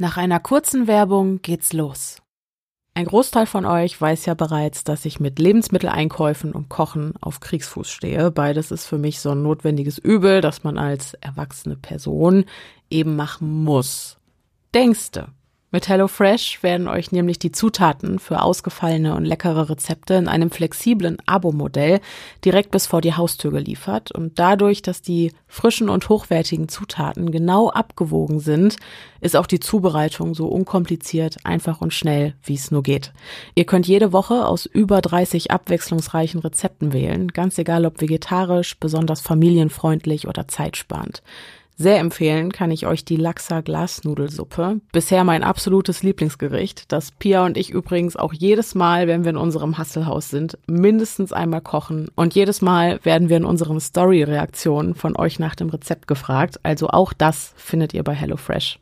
Nach einer kurzen Werbung geht's los. Ein Großteil von euch weiß ja bereits, dass ich mit Lebensmitteleinkäufen und Kochen auf Kriegsfuß stehe. Beides ist für mich so ein notwendiges Übel, das man als erwachsene Person eben machen muss. Denkste, mit HelloFresh werden euch nämlich die Zutaten für ausgefallene und leckere Rezepte in einem flexiblen Abo-Modell direkt bis vor die Haustür geliefert und dadurch, dass die frischen und hochwertigen Zutaten genau abgewogen sind, ist auch die Zubereitung so unkompliziert, einfach und schnell, wie es nur geht. Ihr könnt jede Woche aus über 30 abwechslungsreichen Rezepten wählen, ganz egal ob vegetarisch, besonders familienfreundlich oder zeitsparend. Sehr empfehlen kann ich euch die Lachser Glasnudelsuppe. Bisher mein absolutes Lieblingsgericht, das Pia und ich übrigens auch jedes Mal, wenn wir in unserem Hasselhaus sind, mindestens einmal kochen. Und jedes Mal werden wir in unseren Story-Reaktionen von euch nach dem Rezept gefragt. Also auch das findet ihr bei HelloFresh.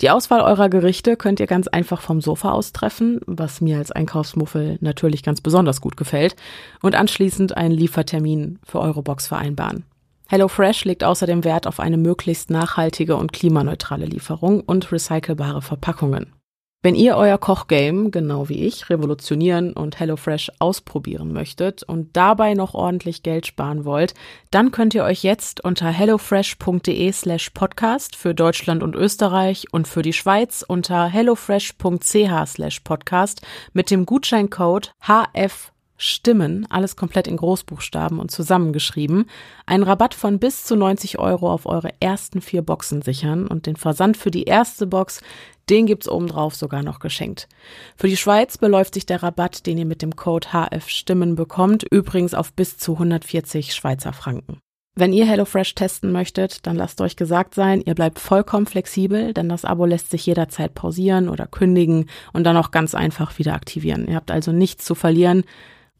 Die Auswahl eurer Gerichte könnt ihr ganz einfach vom Sofa aus treffen, was mir als Einkaufsmuffel natürlich ganz besonders gut gefällt, und anschließend einen Liefertermin für eure Box vereinbaren. HelloFresh legt außerdem Wert auf eine möglichst nachhaltige und klimaneutrale Lieferung und recycelbare Verpackungen. Wenn ihr euer Kochgame, genau wie ich, revolutionieren und HelloFresh ausprobieren möchtet und dabei noch ordentlich Geld sparen wollt, dann könnt ihr euch jetzt unter hellofresh.de slash podcast für Deutschland und Österreich und für die Schweiz unter hellofresh.ch slash podcast mit dem Gutscheincode HF Stimmen, alles komplett in Großbuchstaben und zusammengeschrieben, einen Rabatt von bis zu 90 Euro auf eure ersten vier Boxen sichern und den Versand für die erste Box, den gibt's obendrauf sogar noch geschenkt. Für die Schweiz beläuft sich der Rabatt, den ihr mit dem Code HF Stimmen bekommt, übrigens auf bis zu 140 Schweizer Franken. Wenn ihr HelloFresh testen möchtet, dann lasst euch gesagt sein, ihr bleibt vollkommen flexibel, denn das Abo lässt sich jederzeit pausieren oder kündigen und dann auch ganz einfach wieder aktivieren. Ihr habt also nichts zu verlieren.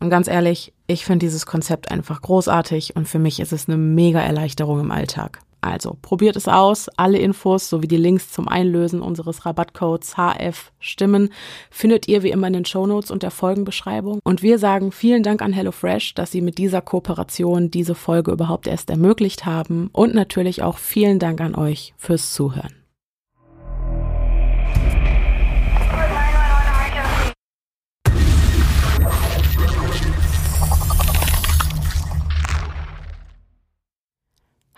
Und ganz ehrlich, ich finde dieses Konzept einfach großartig und für mich ist es eine mega Erleichterung im Alltag. Also probiert es aus. Alle Infos sowie die Links zum Einlösen unseres Rabattcodes HF Stimmen findet ihr wie immer in den Shownotes und der Folgenbeschreibung. Und wir sagen vielen Dank an HelloFresh, dass sie mit dieser Kooperation diese Folge überhaupt erst ermöglicht haben. Und natürlich auch vielen Dank an euch fürs Zuhören.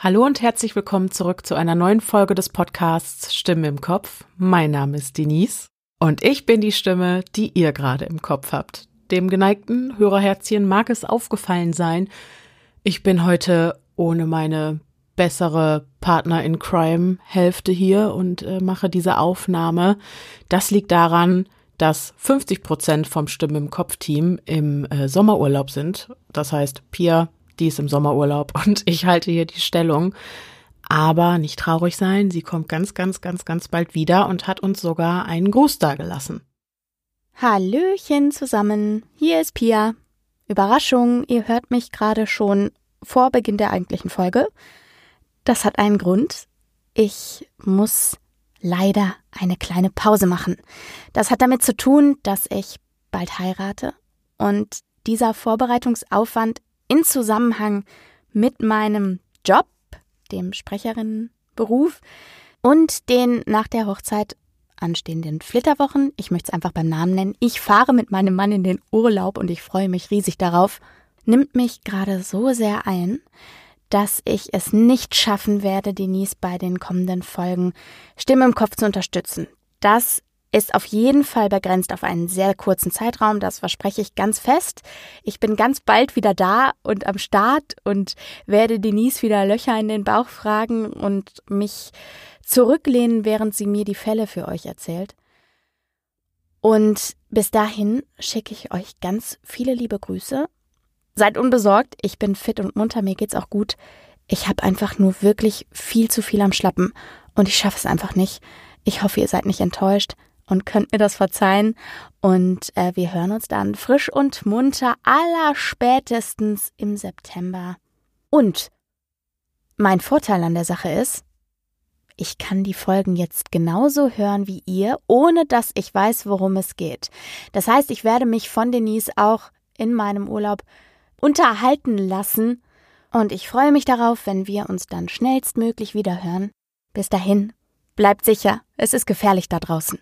Hallo und herzlich willkommen zurück zu einer neuen Folge des Podcasts Stimme im Kopf. Mein Name ist Denise und ich bin die Stimme, die ihr gerade im Kopf habt. Dem geneigten Hörerherzchen mag es aufgefallen sein, ich bin heute ohne meine bessere Partner in Crime Hälfte hier und äh, mache diese Aufnahme. Das liegt daran, dass 50 Prozent vom Stimme im Kopf Team im äh, Sommerurlaub sind. Das heißt, Pia, die ist im Sommerurlaub und ich halte hier die Stellung. Aber nicht traurig sein, sie kommt ganz, ganz, ganz, ganz bald wieder und hat uns sogar einen Gruß dagelassen. Hallöchen zusammen, hier ist Pia. Überraschung, ihr hört mich gerade schon vor Beginn der eigentlichen Folge. Das hat einen Grund. Ich muss leider eine kleine Pause machen. Das hat damit zu tun, dass ich bald heirate und dieser Vorbereitungsaufwand in Zusammenhang mit meinem Job, dem Sprecherinnenberuf und den nach der Hochzeit anstehenden Flitterwochen. Ich möchte es einfach beim Namen nennen. Ich fahre mit meinem Mann in den Urlaub und ich freue mich riesig darauf. Nimmt mich gerade so sehr ein, dass ich es nicht schaffen werde, Denise bei den kommenden Folgen Stimme im Kopf zu unterstützen. Das ist auf jeden Fall begrenzt auf einen sehr kurzen Zeitraum, das verspreche ich ganz fest. Ich bin ganz bald wieder da und am Start und werde Denise wieder Löcher in den Bauch fragen und mich zurücklehnen, während sie mir die Fälle für euch erzählt. Und bis dahin schicke ich euch ganz viele liebe Grüße. Seid unbesorgt, ich bin fit und munter, mir geht's auch gut. Ich habe einfach nur wirklich viel zu viel am Schlappen und ich schaffe es einfach nicht. Ich hoffe, ihr seid nicht enttäuscht und könnt mir das verzeihen. Und äh, wir hören uns dann frisch und munter aller spätestens im September. Und mein Vorteil an der Sache ist, ich kann die Folgen jetzt genauso hören wie ihr, ohne dass ich weiß, worum es geht. Das heißt, ich werde mich von Denise auch in meinem Urlaub unterhalten lassen und ich freue mich darauf, wenn wir uns dann schnellstmöglich wieder hören. Bis dahin, Bleibt sicher, es ist gefährlich da draußen.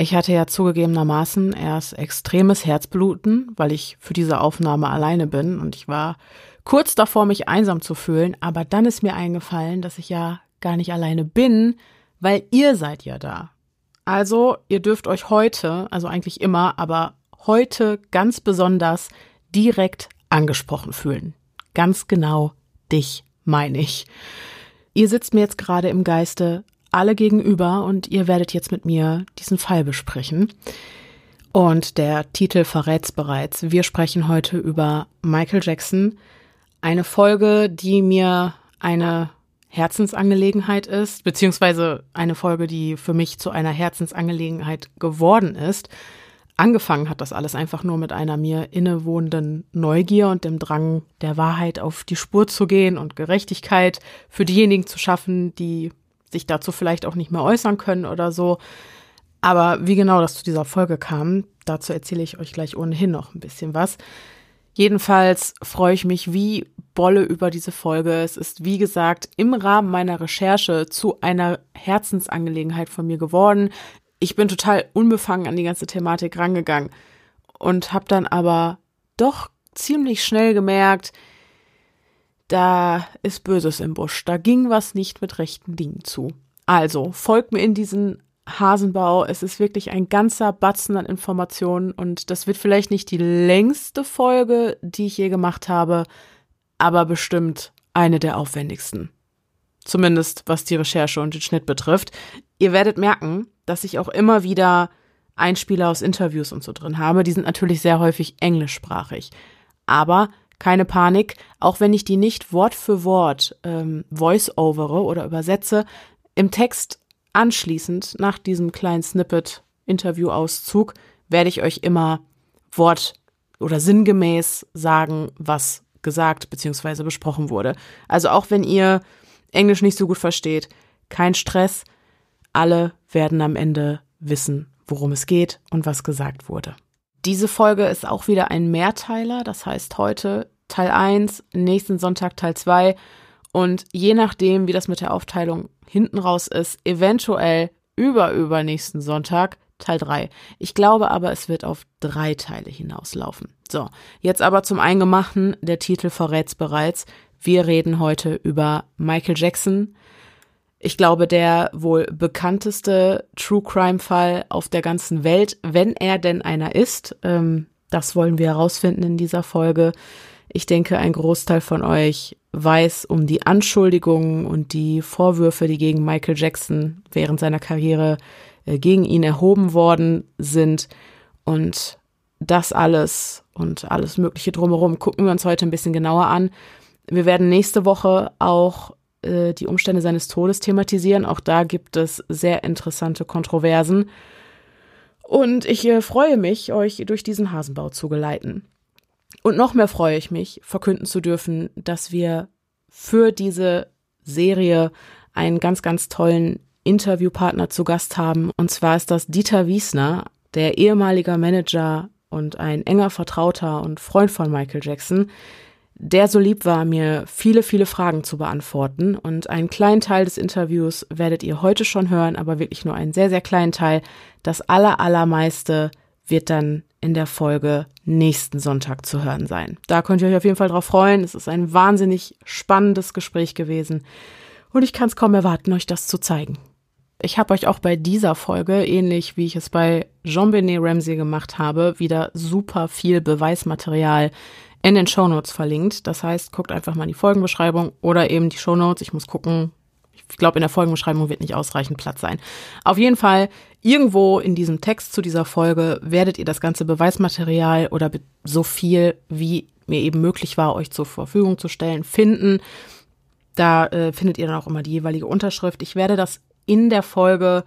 Ich hatte ja zugegebenermaßen erst extremes Herzbluten, weil ich für diese Aufnahme alleine bin und ich war kurz davor, mich einsam zu fühlen, aber dann ist mir eingefallen, dass ich ja gar nicht alleine bin, weil ihr seid ja da. Also, ihr dürft euch heute, also eigentlich immer, aber heute ganz besonders direkt angesprochen fühlen. Ganz genau dich meine ich. Ihr sitzt mir jetzt gerade im Geiste alle gegenüber und ihr werdet jetzt mit mir diesen Fall besprechen. Und der Titel verrät's bereits. Wir sprechen heute über Michael Jackson. Eine Folge, die mir eine Herzensangelegenheit ist, beziehungsweise eine Folge, die für mich zu einer Herzensangelegenheit geworden ist. Angefangen hat das alles einfach nur mit einer mir innewohnenden Neugier und dem Drang, der Wahrheit auf die Spur zu gehen und Gerechtigkeit für diejenigen zu schaffen, die sich dazu vielleicht auch nicht mehr äußern können oder so. Aber wie genau das zu dieser Folge kam, dazu erzähle ich euch gleich ohnehin noch ein bisschen was. Jedenfalls freue ich mich wie Bolle über diese Folge. Es ist, wie gesagt, im Rahmen meiner Recherche zu einer Herzensangelegenheit von mir geworden. Ich bin total unbefangen an die ganze Thematik rangegangen und habe dann aber doch ziemlich schnell gemerkt, da ist Böses im Busch. Da ging was nicht mit rechten Dingen zu. Also, folgt mir in diesen Hasenbau. Es ist wirklich ein ganzer Batzen an Informationen und das wird vielleicht nicht die längste Folge, die ich je gemacht habe, aber bestimmt eine der aufwendigsten. Zumindest was die Recherche und den Schnitt betrifft. Ihr werdet merken, dass ich auch immer wieder Einspieler aus Interviews und so drin habe. Die sind natürlich sehr häufig englischsprachig. Aber keine Panik, auch wenn ich die nicht Wort für Wort ähm, voice-overe oder übersetze, im Text anschließend nach diesem kleinen Snippet Interviewauszug werde ich euch immer Wort oder sinngemäß sagen, was gesagt bzw. besprochen wurde. Also auch wenn ihr Englisch nicht so gut versteht, kein Stress, alle werden am Ende wissen, worum es geht und was gesagt wurde. Diese Folge ist auch wieder ein Mehrteiler, das heißt heute Teil 1, nächsten Sonntag Teil 2 und je nachdem, wie das mit der Aufteilung hinten raus ist, eventuell über übernächsten Sonntag Teil 3. Ich glaube aber, es wird auf drei Teile hinauslaufen. So, jetzt aber zum Eingemachten, der Titel verrät's bereits. Wir reden heute über Michael Jackson. Ich glaube, der wohl bekannteste True Crime Fall auf der ganzen Welt, wenn er denn einer ist. Ähm, das wollen wir herausfinden in dieser Folge. Ich denke, ein Großteil von euch weiß um die Anschuldigungen und die Vorwürfe, die gegen Michael Jackson während seiner Karriere äh, gegen ihn erhoben worden sind. Und das alles und alles Mögliche drumherum gucken wir uns heute ein bisschen genauer an. Wir werden nächste Woche auch äh, die Umstände seines Todes thematisieren. Auch da gibt es sehr interessante Kontroversen. Und ich äh, freue mich, euch durch diesen Hasenbau zu geleiten. Und noch mehr freue ich mich, verkünden zu dürfen, dass wir für diese Serie einen ganz, ganz tollen Interviewpartner zu Gast haben. Und zwar ist das Dieter Wiesner, der ehemaliger Manager und ein enger Vertrauter und Freund von Michael Jackson, der so lieb war, mir viele, viele Fragen zu beantworten. Und einen kleinen Teil des Interviews werdet ihr heute schon hören, aber wirklich nur einen sehr, sehr kleinen Teil. Das aller, allermeiste wird dann in der Folge nächsten Sonntag zu hören sein. Da könnt ihr euch auf jeden Fall drauf freuen. Es ist ein wahnsinnig spannendes Gespräch gewesen und ich kann es kaum erwarten, euch das zu zeigen. Ich habe euch auch bei dieser Folge, ähnlich wie ich es bei Jean-Benet Ramsey gemacht habe, wieder super viel Beweismaterial in den Shownotes verlinkt. Das heißt, guckt einfach mal in die Folgenbeschreibung oder eben die Shownotes. Ich muss gucken, ich glaube, in der Folgenbeschreibung wird nicht ausreichend Platz sein. Auf jeden Fall, irgendwo in diesem Text zu dieser Folge werdet ihr das ganze Beweismaterial oder so viel, wie mir eben möglich war, euch zur Verfügung zu stellen, finden. Da äh, findet ihr dann auch immer die jeweilige Unterschrift. Ich werde das in der Folge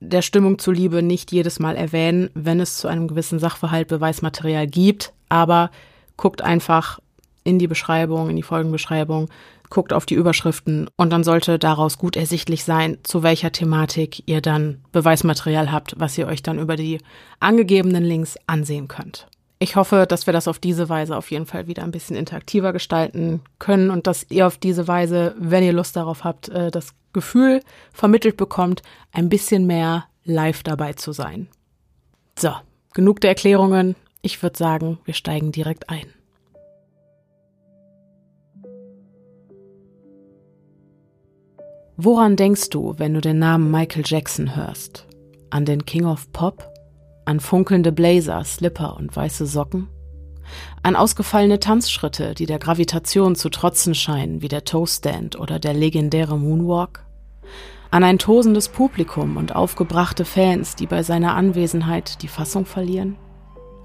der Stimmung zuliebe nicht jedes Mal erwähnen, wenn es zu einem gewissen Sachverhalt Beweismaterial gibt, aber guckt einfach in die Beschreibung, in die Folgenbeschreibung guckt auf die Überschriften und dann sollte daraus gut ersichtlich sein, zu welcher Thematik ihr dann Beweismaterial habt, was ihr euch dann über die angegebenen Links ansehen könnt. Ich hoffe, dass wir das auf diese Weise auf jeden Fall wieder ein bisschen interaktiver gestalten können und dass ihr auf diese Weise, wenn ihr Lust darauf habt, äh, das Gefühl vermittelt bekommt, ein bisschen mehr live dabei zu sein. So, genug der Erklärungen. Ich würde sagen, wir steigen direkt ein. Woran denkst du, wenn du den Namen Michael Jackson hörst? An den King of Pop? An funkelnde Blazer, Slipper und weiße Socken? An ausgefallene Tanzschritte, die der Gravitation zu trotzen scheinen, wie der Toaststand oder der legendäre Moonwalk? An ein tosendes Publikum und aufgebrachte Fans, die bei seiner Anwesenheit die Fassung verlieren?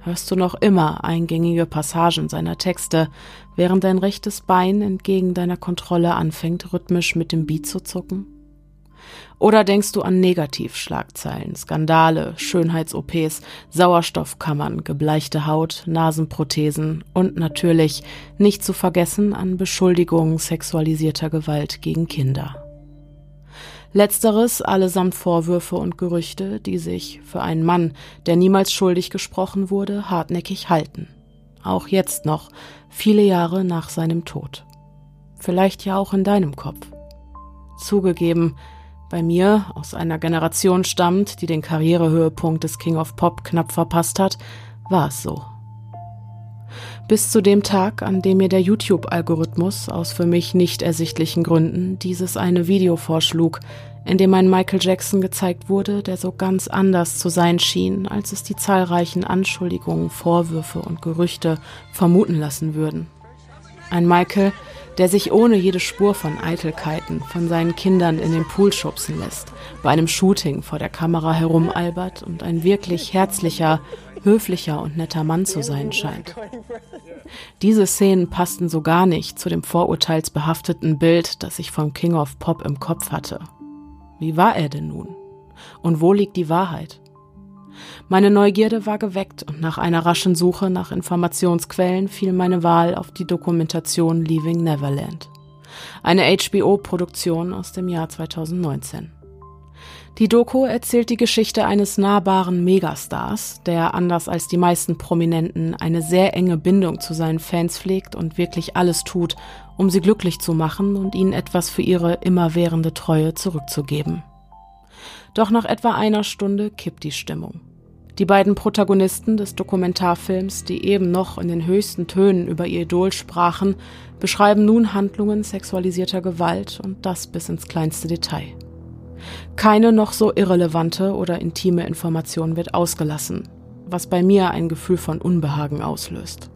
Hörst du noch immer eingängige Passagen seiner Texte, während dein rechtes Bein entgegen deiner Kontrolle anfängt, rhythmisch mit dem Beat zu zucken? Oder denkst du an Negativschlagzeilen, Skandale, Schönheits-OPs, Sauerstoffkammern, gebleichte Haut, Nasenprothesen und natürlich, nicht zu vergessen, an Beschuldigungen sexualisierter Gewalt gegen Kinder? Letzteres allesamt Vorwürfe und Gerüchte, die sich für einen Mann, der niemals schuldig gesprochen wurde, hartnäckig halten. Auch jetzt noch, viele Jahre nach seinem Tod. Vielleicht ja auch in deinem Kopf. Zugegeben, bei mir, aus einer Generation stammt, die den Karrierehöhepunkt des King of Pop knapp verpasst hat, war es so. Bis zu dem Tag, an dem mir der YouTube-Algorithmus aus für mich nicht ersichtlichen Gründen dieses eine Video vorschlug, in dem ein Michael Jackson gezeigt wurde, der so ganz anders zu sein schien, als es die zahlreichen Anschuldigungen, Vorwürfe und Gerüchte vermuten lassen würden. Ein Michael, der sich ohne jede Spur von Eitelkeiten von seinen Kindern in den Pool schubsen lässt, bei einem Shooting vor der Kamera herumalbert und ein wirklich herzlicher, höflicher und netter Mann zu sein scheint. Diese Szenen passten so gar nicht zu dem vorurteilsbehafteten Bild, das ich vom King of Pop im Kopf hatte. Wie war er denn nun? Und wo liegt die Wahrheit? Meine Neugierde war geweckt und nach einer raschen Suche nach Informationsquellen fiel meine Wahl auf die Dokumentation Leaving Neverland, eine HBO-Produktion aus dem Jahr 2019. Die Doku erzählt die Geschichte eines nahbaren Megastars, der anders als die meisten Prominenten eine sehr enge Bindung zu seinen Fans pflegt und wirklich alles tut, um sie glücklich zu machen und ihnen etwas für ihre immerwährende Treue zurückzugeben. Doch nach etwa einer Stunde kippt die Stimmung. Die beiden Protagonisten des Dokumentarfilms, die eben noch in den höchsten Tönen über ihr Idol sprachen, beschreiben nun Handlungen sexualisierter Gewalt und das bis ins kleinste Detail. Keine noch so irrelevante oder intime Information wird ausgelassen, was bei mir ein Gefühl von Unbehagen auslöst.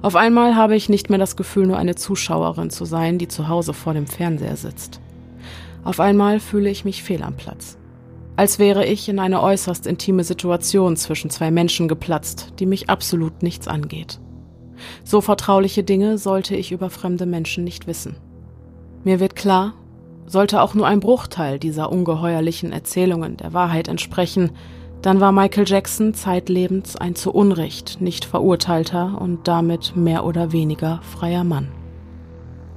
Auf einmal habe ich nicht mehr das Gefühl, nur eine Zuschauerin zu sein, die zu Hause vor dem Fernseher sitzt. Auf einmal fühle ich mich fehl am Platz als wäre ich in eine äußerst intime Situation zwischen zwei Menschen geplatzt, die mich absolut nichts angeht. So vertrauliche Dinge sollte ich über fremde Menschen nicht wissen. Mir wird klar, sollte auch nur ein Bruchteil dieser ungeheuerlichen Erzählungen der Wahrheit entsprechen, dann war Michael Jackson zeitlebens ein zu Unrecht nicht verurteilter und damit mehr oder weniger freier Mann.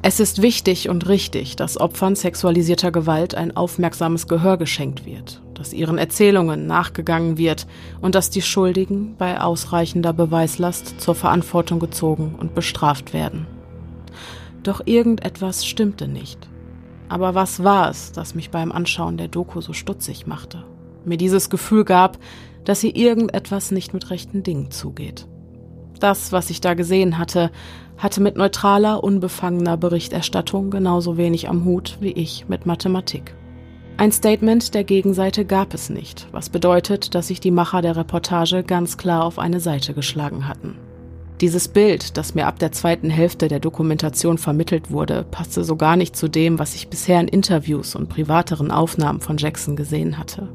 Es ist wichtig und richtig, dass Opfern sexualisierter Gewalt ein aufmerksames Gehör geschenkt wird, dass ihren Erzählungen nachgegangen wird und dass die Schuldigen bei ausreichender Beweislast zur Verantwortung gezogen und bestraft werden. Doch irgendetwas stimmte nicht. Aber was war es, das mich beim Anschauen der Doku so stutzig machte? Mir dieses Gefühl gab, dass hier irgendetwas nicht mit rechten Dingen zugeht. Das, was ich da gesehen hatte, hatte mit neutraler, unbefangener Berichterstattung genauso wenig am Hut wie ich mit Mathematik. Ein Statement der Gegenseite gab es nicht, was bedeutet, dass sich die Macher der Reportage ganz klar auf eine Seite geschlagen hatten. Dieses Bild, das mir ab der zweiten Hälfte der Dokumentation vermittelt wurde, passte so gar nicht zu dem, was ich bisher in Interviews und privateren Aufnahmen von Jackson gesehen hatte.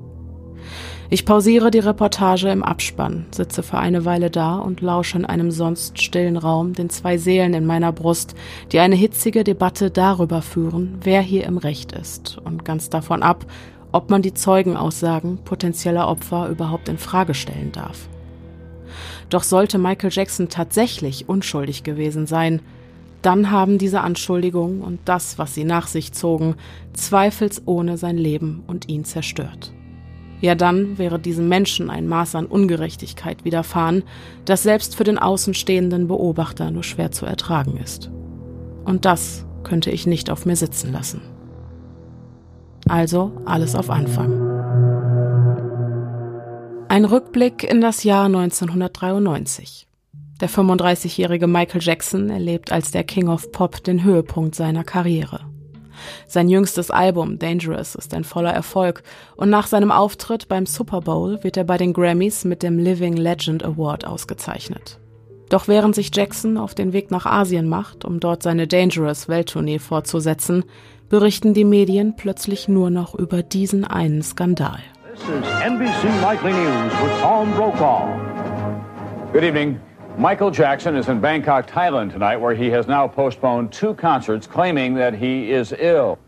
Ich pausiere die Reportage im Abspann, sitze für eine Weile da und lausche in einem sonst stillen Raum den zwei Seelen in meiner Brust, die eine hitzige Debatte darüber führen, wer hier im Recht ist und ganz davon ab, ob man die Zeugenaussagen potenzieller Opfer überhaupt in Frage stellen darf. Doch sollte Michael Jackson tatsächlich unschuldig gewesen sein, dann haben diese Anschuldigungen und das, was sie nach sich zogen, zweifelsohne sein Leben und ihn zerstört. Ja, dann wäre diesem Menschen ein Maß an Ungerechtigkeit widerfahren, das selbst für den außenstehenden Beobachter nur schwer zu ertragen ist. Und das könnte ich nicht auf mir sitzen lassen. Also alles auf Anfang. Ein Rückblick in das Jahr 1993. Der 35-jährige Michael Jackson erlebt als der King of Pop den Höhepunkt seiner Karriere. Sein jüngstes Album Dangerous ist ein voller Erfolg und nach seinem Auftritt beim Super Bowl wird er bei den Grammys mit dem Living Legend Award ausgezeichnet. Doch während sich Jackson auf den Weg nach Asien macht, um dort seine Dangerous Welttournee fortzusetzen, berichten die Medien plötzlich nur noch über diesen einen Skandal. This is NBC Nightly News with Tom Brokaw. Good evening. Michael Jackson is in Bangkok, Thailand tonight, where he has now postponed two concerts claiming that he is ill.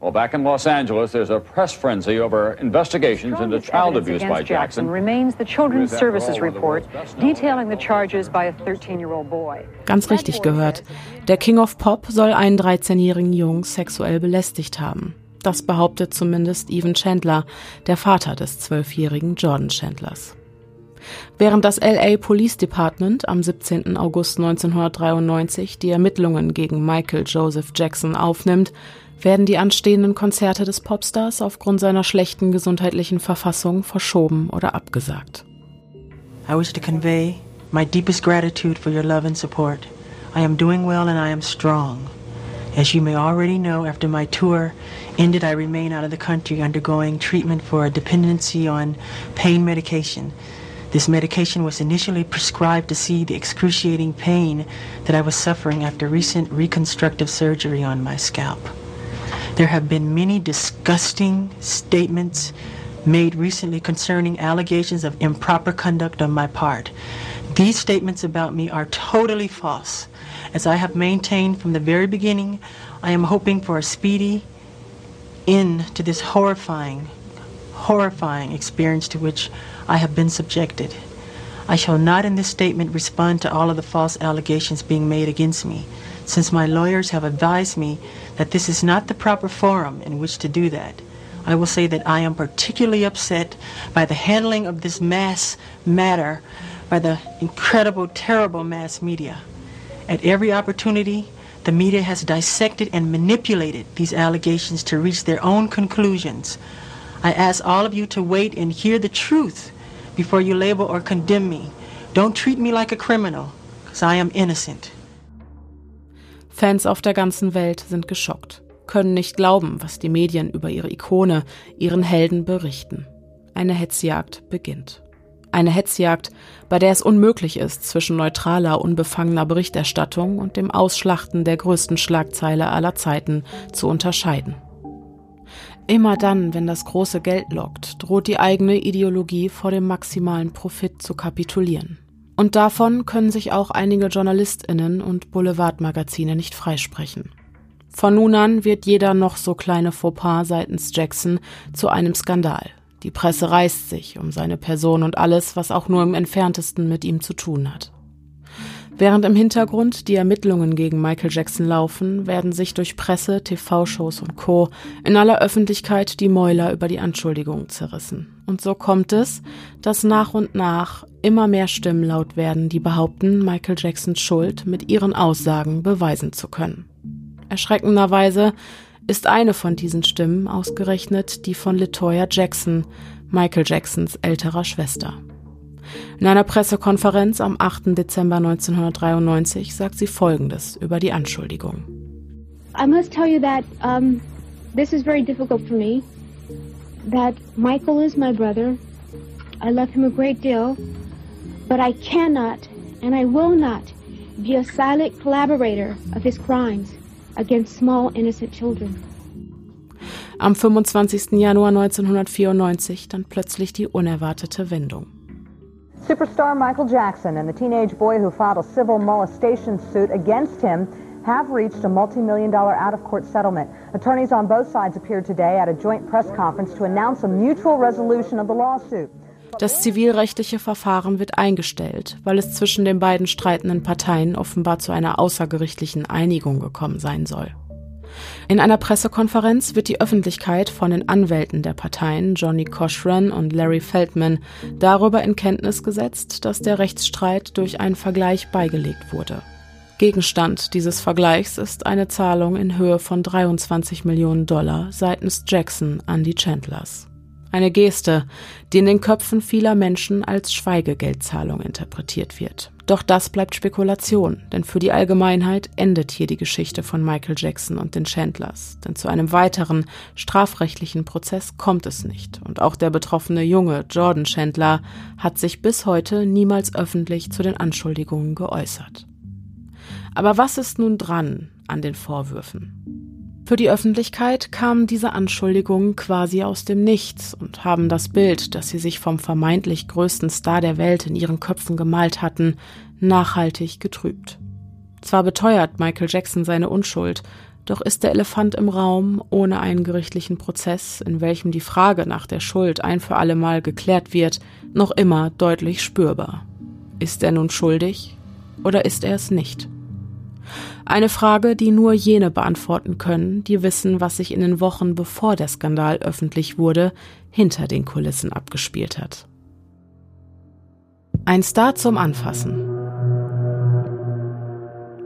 Well, back in Los Angeles, there's a press frenzy over investigations into child abuse by Jackson. Jackson remains the Children's Services report detailing the charges by a 13-year-old boy. Ganz richtig gehört. Der King of Pop soll einen 13-jährigen Jungen sexuell belästigt haben. Das behauptet zumindest Evan Chandler, der Vater des 12-jährigen Jordan Chandlers. Während das LA Police Department am 17. August 1993 die Ermittlungen gegen Michael Joseph Jackson aufnimmt, werden die anstehenden Konzerte des Popstars aufgrund seiner schlechten gesundheitlichen Verfassung verschoben oder abgesagt. I wish to convey my deepest gratitude for your love and support. I am doing well and I am strong. As you may already know, after my tour ended, I remain out of the country undergoing treatment for a dependency on pain medication. This medication was initially prescribed to see the excruciating pain that I was suffering after recent reconstructive surgery on my scalp. There have been many disgusting statements made recently concerning allegations of improper conduct on my part. These statements about me are totally false. As I have maintained from the very beginning, I am hoping for a speedy end to this horrifying, horrifying experience to which I have been subjected. I shall not in this statement respond to all of the false allegations being made against me, since my lawyers have advised me that this is not the proper forum in which to do that. I will say that I am particularly upset by the handling of this mass matter by the incredible, terrible mass media. At every opportunity, the media has dissected and manipulated these allegations to reach their own conclusions. I ask all of you to wait and hear the truth before you label or condemn me. Don't treat me like a criminal, because I am innocent. Fans auf der ganzen Welt sind geschockt, können nicht glauben, was die Medien über ihre Ikone, ihren Helden berichten. Eine Hetzjagd beginnt. Eine Hetzjagd, bei der es unmöglich ist, zwischen neutraler, unbefangener Berichterstattung und dem Ausschlachten der größten Schlagzeile aller Zeiten zu unterscheiden. Immer dann, wenn das große Geld lockt, droht die eigene Ideologie vor dem maximalen Profit zu kapitulieren. Und davon können sich auch einige Journalistinnen und Boulevardmagazine nicht freisprechen. Von nun an wird jeder noch so kleine Fauxpas seitens Jackson zu einem Skandal. Die Presse reißt sich um seine Person und alles, was auch nur im entferntesten mit ihm zu tun hat. Während im Hintergrund die Ermittlungen gegen Michael Jackson laufen, werden sich durch Presse, TV-Shows und Co. in aller Öffentlichkeit die Mäuler über die Anschuldigungen zerrissen. Und so kommt es, dass nach und nach immer mehr Stimmen laut werden, die behaupten, Michael Jacksons Schuld mit ihren Aussagen beweisen zu können. Erschreckenderweise ist eine von diesen Stimmen ausgerechnet die von Latoya Jackson, Michael Jacksons älterer Schwester. In einer Pressekonferenz am 8. Dezember 1993 sagt sie Folgendes über die Anschuldigung. I must tell you that um, this is very difficult for me. That Michael is my brother. I love him a great deal, but I cannot and I will not be a silent collaborator of his crimes against small innocent children. Am 25. Januar 1994 dann plötzlich die unerwartete Wendung. Superstar Michael Jackson and the teenage boy who filed a civil molestation suit against him have reached a multi-million dollar out-of-court settlement. Attorneys on both sides appeared today at a joint press conference to announce a mutual resolution of the lawsuit. Das zivilrechtliche Verfahren wird eingestellt, weil es zwischen den beiden streitenden Parteien offenbar zu einer außergerichtlichen Einigung gekommen sein soll. In einer Pressekonferenz wird die Öffentlichkeit von den Anwälten der Parteien Johnny Cochran und Larry Feldman darüber in Kenntnis gesetzt, dass der Rechtsstreit durch einen Vergleich beigelegt wurde. Gegenstand dieses Vergleichs ist eine Zahlung in Höhe von 23 Millionen Dollar seitens Jackson an die Chandlers. Eine Geste, die in den Köpfen vieler Menschen als Schweigegeldzahlung interpretiert wird. Doch das bleibt Spekulation, denn für die Allgemeinheit endet hier die Geschichte von Michael Jackson und den Chandlers. Denn zu einem weiteren strafrechtlichen Prozess kommt es nicht. Und auch der betroffene Junge Jordan Chandler hat sich bis heute niemals öffentlich zu den Anschuldigungen geäußert. Aber was ist nun dran an den Vorwürfen? Für die Öffentlichkeit kamen diese Anschuldigungen quasi aus dem Nichts und haben das Bild, das sie sich vom vermeintlich größten Star der Welt in ihren Köpfen gemalt hatten, nachhaltig getrübt. Zwar beteuert Michael Jackson seine Unschuld, doch ist der Elefant im Raum ohne einen gerichtlichen Prozess, in welchem die Frage nach der Schuld ein für alle Mal geklärt wird, noch immer deutlich spürbar. Ist er nun schuldig oder ist er es nicht? Eine Frage, die nur jene beantworten können, die wissen, was sich in den Wochen bevor der Skandal öffentlich wurde, hinter den Kulissen abgespielt hat. Ein Star zum Anfassen.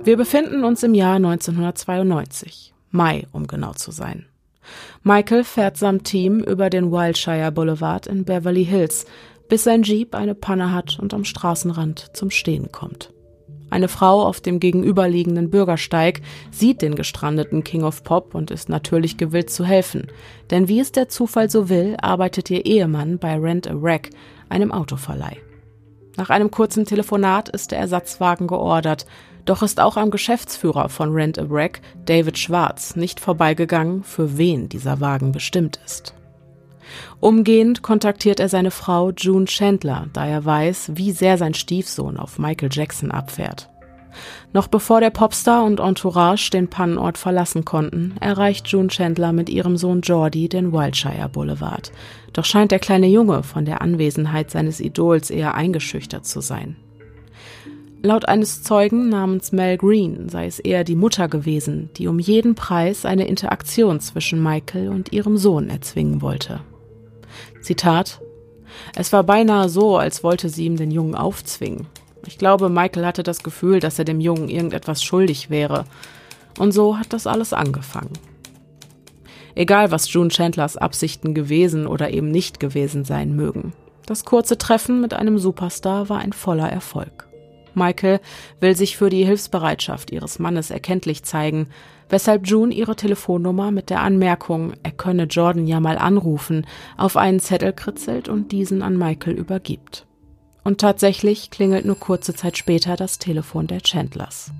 Wir befinden uns im Jahr 1992, Mai, um genau zu sein. Michael fährt samt Team über den Wildshire Boulevard in Beverly Hills, bis sein Jeep eine Panne hat und am Straßenrand zum Stehen kommt. Eine Frau auf dem gegenüberliegenden Bürgersteig sieht den gestrandeten King of Pop und ist natürlich gewillt zu helfen. Denn wie es der Zufall so will, arbeitet ihr Ehemann bei Rent a Wreck, einem Autoverleih. Nach einem kurzen Telefonat ist der Ersatzwagen geordert, doch ist auch am Geschäftsführer von Rent a Wreck, David Schwarz, nicht vorbeigegangen, für wen dieser Wagen bestimmt ist. Umgehend kontaktiert er seine Frau June Chandler, da er weiß, wie sehr sein Stiefsohn auf Michael Jackson abfährt. Noch bevor der Popstar und Entourage den Pannenort verlassen konnten, erreicht June Chandler mit ihrem Sohn Jordi den Wildshire Boulevard. Doch scheint der kleine Junge von der Anwesenheit seines Idols eher eingeschüchtert zu sein. Laut eines Zeugen namens Mel Green sei es eher die Mutter gewesen, die um jeden Preis eine Interaktion zwischen Michael und ihrem Sohn erzwingen wollte. Zitat Es war beinahe so, als wollte sie ihm den Jungen aufzwingen. Ich glaube, Michael hatte das Gefühl, dass er dem Jungen irgendetwas schuldig wäre. Und so hat das alles angefangen. Egal, was June Chandlers Absichten gewesen oder eben nicht gewesen sein mögen. Das kurze Treffen mit einem Superstar war ein voller Erfolg. Michael will sich für die Hilfsbereitschaft ihres Mannes erkenntlich zeigen, weshalb June ihre Telefonnummer mit der Anmerkung, er könne Jordan ja mal anrufen, auf einen Zettel kritzelt und diesen an Michael übergibt. Und tatsächlich klingelt nur kurze Zeit später das Telefon der Chandlers.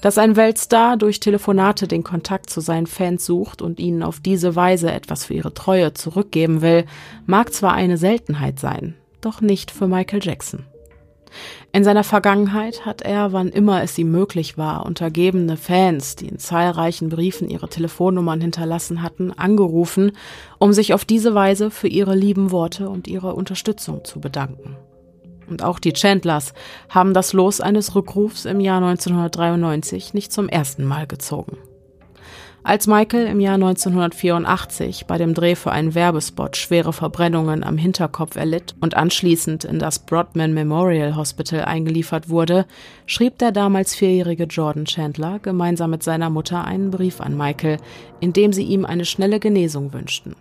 Dass ein Weltstar durch Telefonate den Kontakt zu seinen Fans sucht und ihnen auf diese Weise etwas für ihre Treue zurückgeben will, mag zwar eine Seltenheit sein, doch nicht für Michael Jackson. In seiner Vergangenheit hat er, wann immer es ihm möglich war, untergebene Fans, die in zahlreichen Briefen ihre Telefonnummern hinterlassen hatten, angerufen, um sich auf diese Weise für ihre lieben Worte und ihre Unterstützung zu bedanken. Und auch die Chandlers haben das Los eines Rückrufs im Jahr 1993 nicht zum ersten Mal gezogen. Als Michael im Jahr 1984 bei dem Dreh für einen Werbespot schwere Verbrennungen am Hinterkopf erlitt und anschließend in das Broadman Memorial Hospital eingeliefert wurde, schrieb der damals vierjährige Jordan Chandler gemeinsam mit seiner Mutter einen Brief an Michael, in dem sie ihm eine schnelle Genesung wünschten.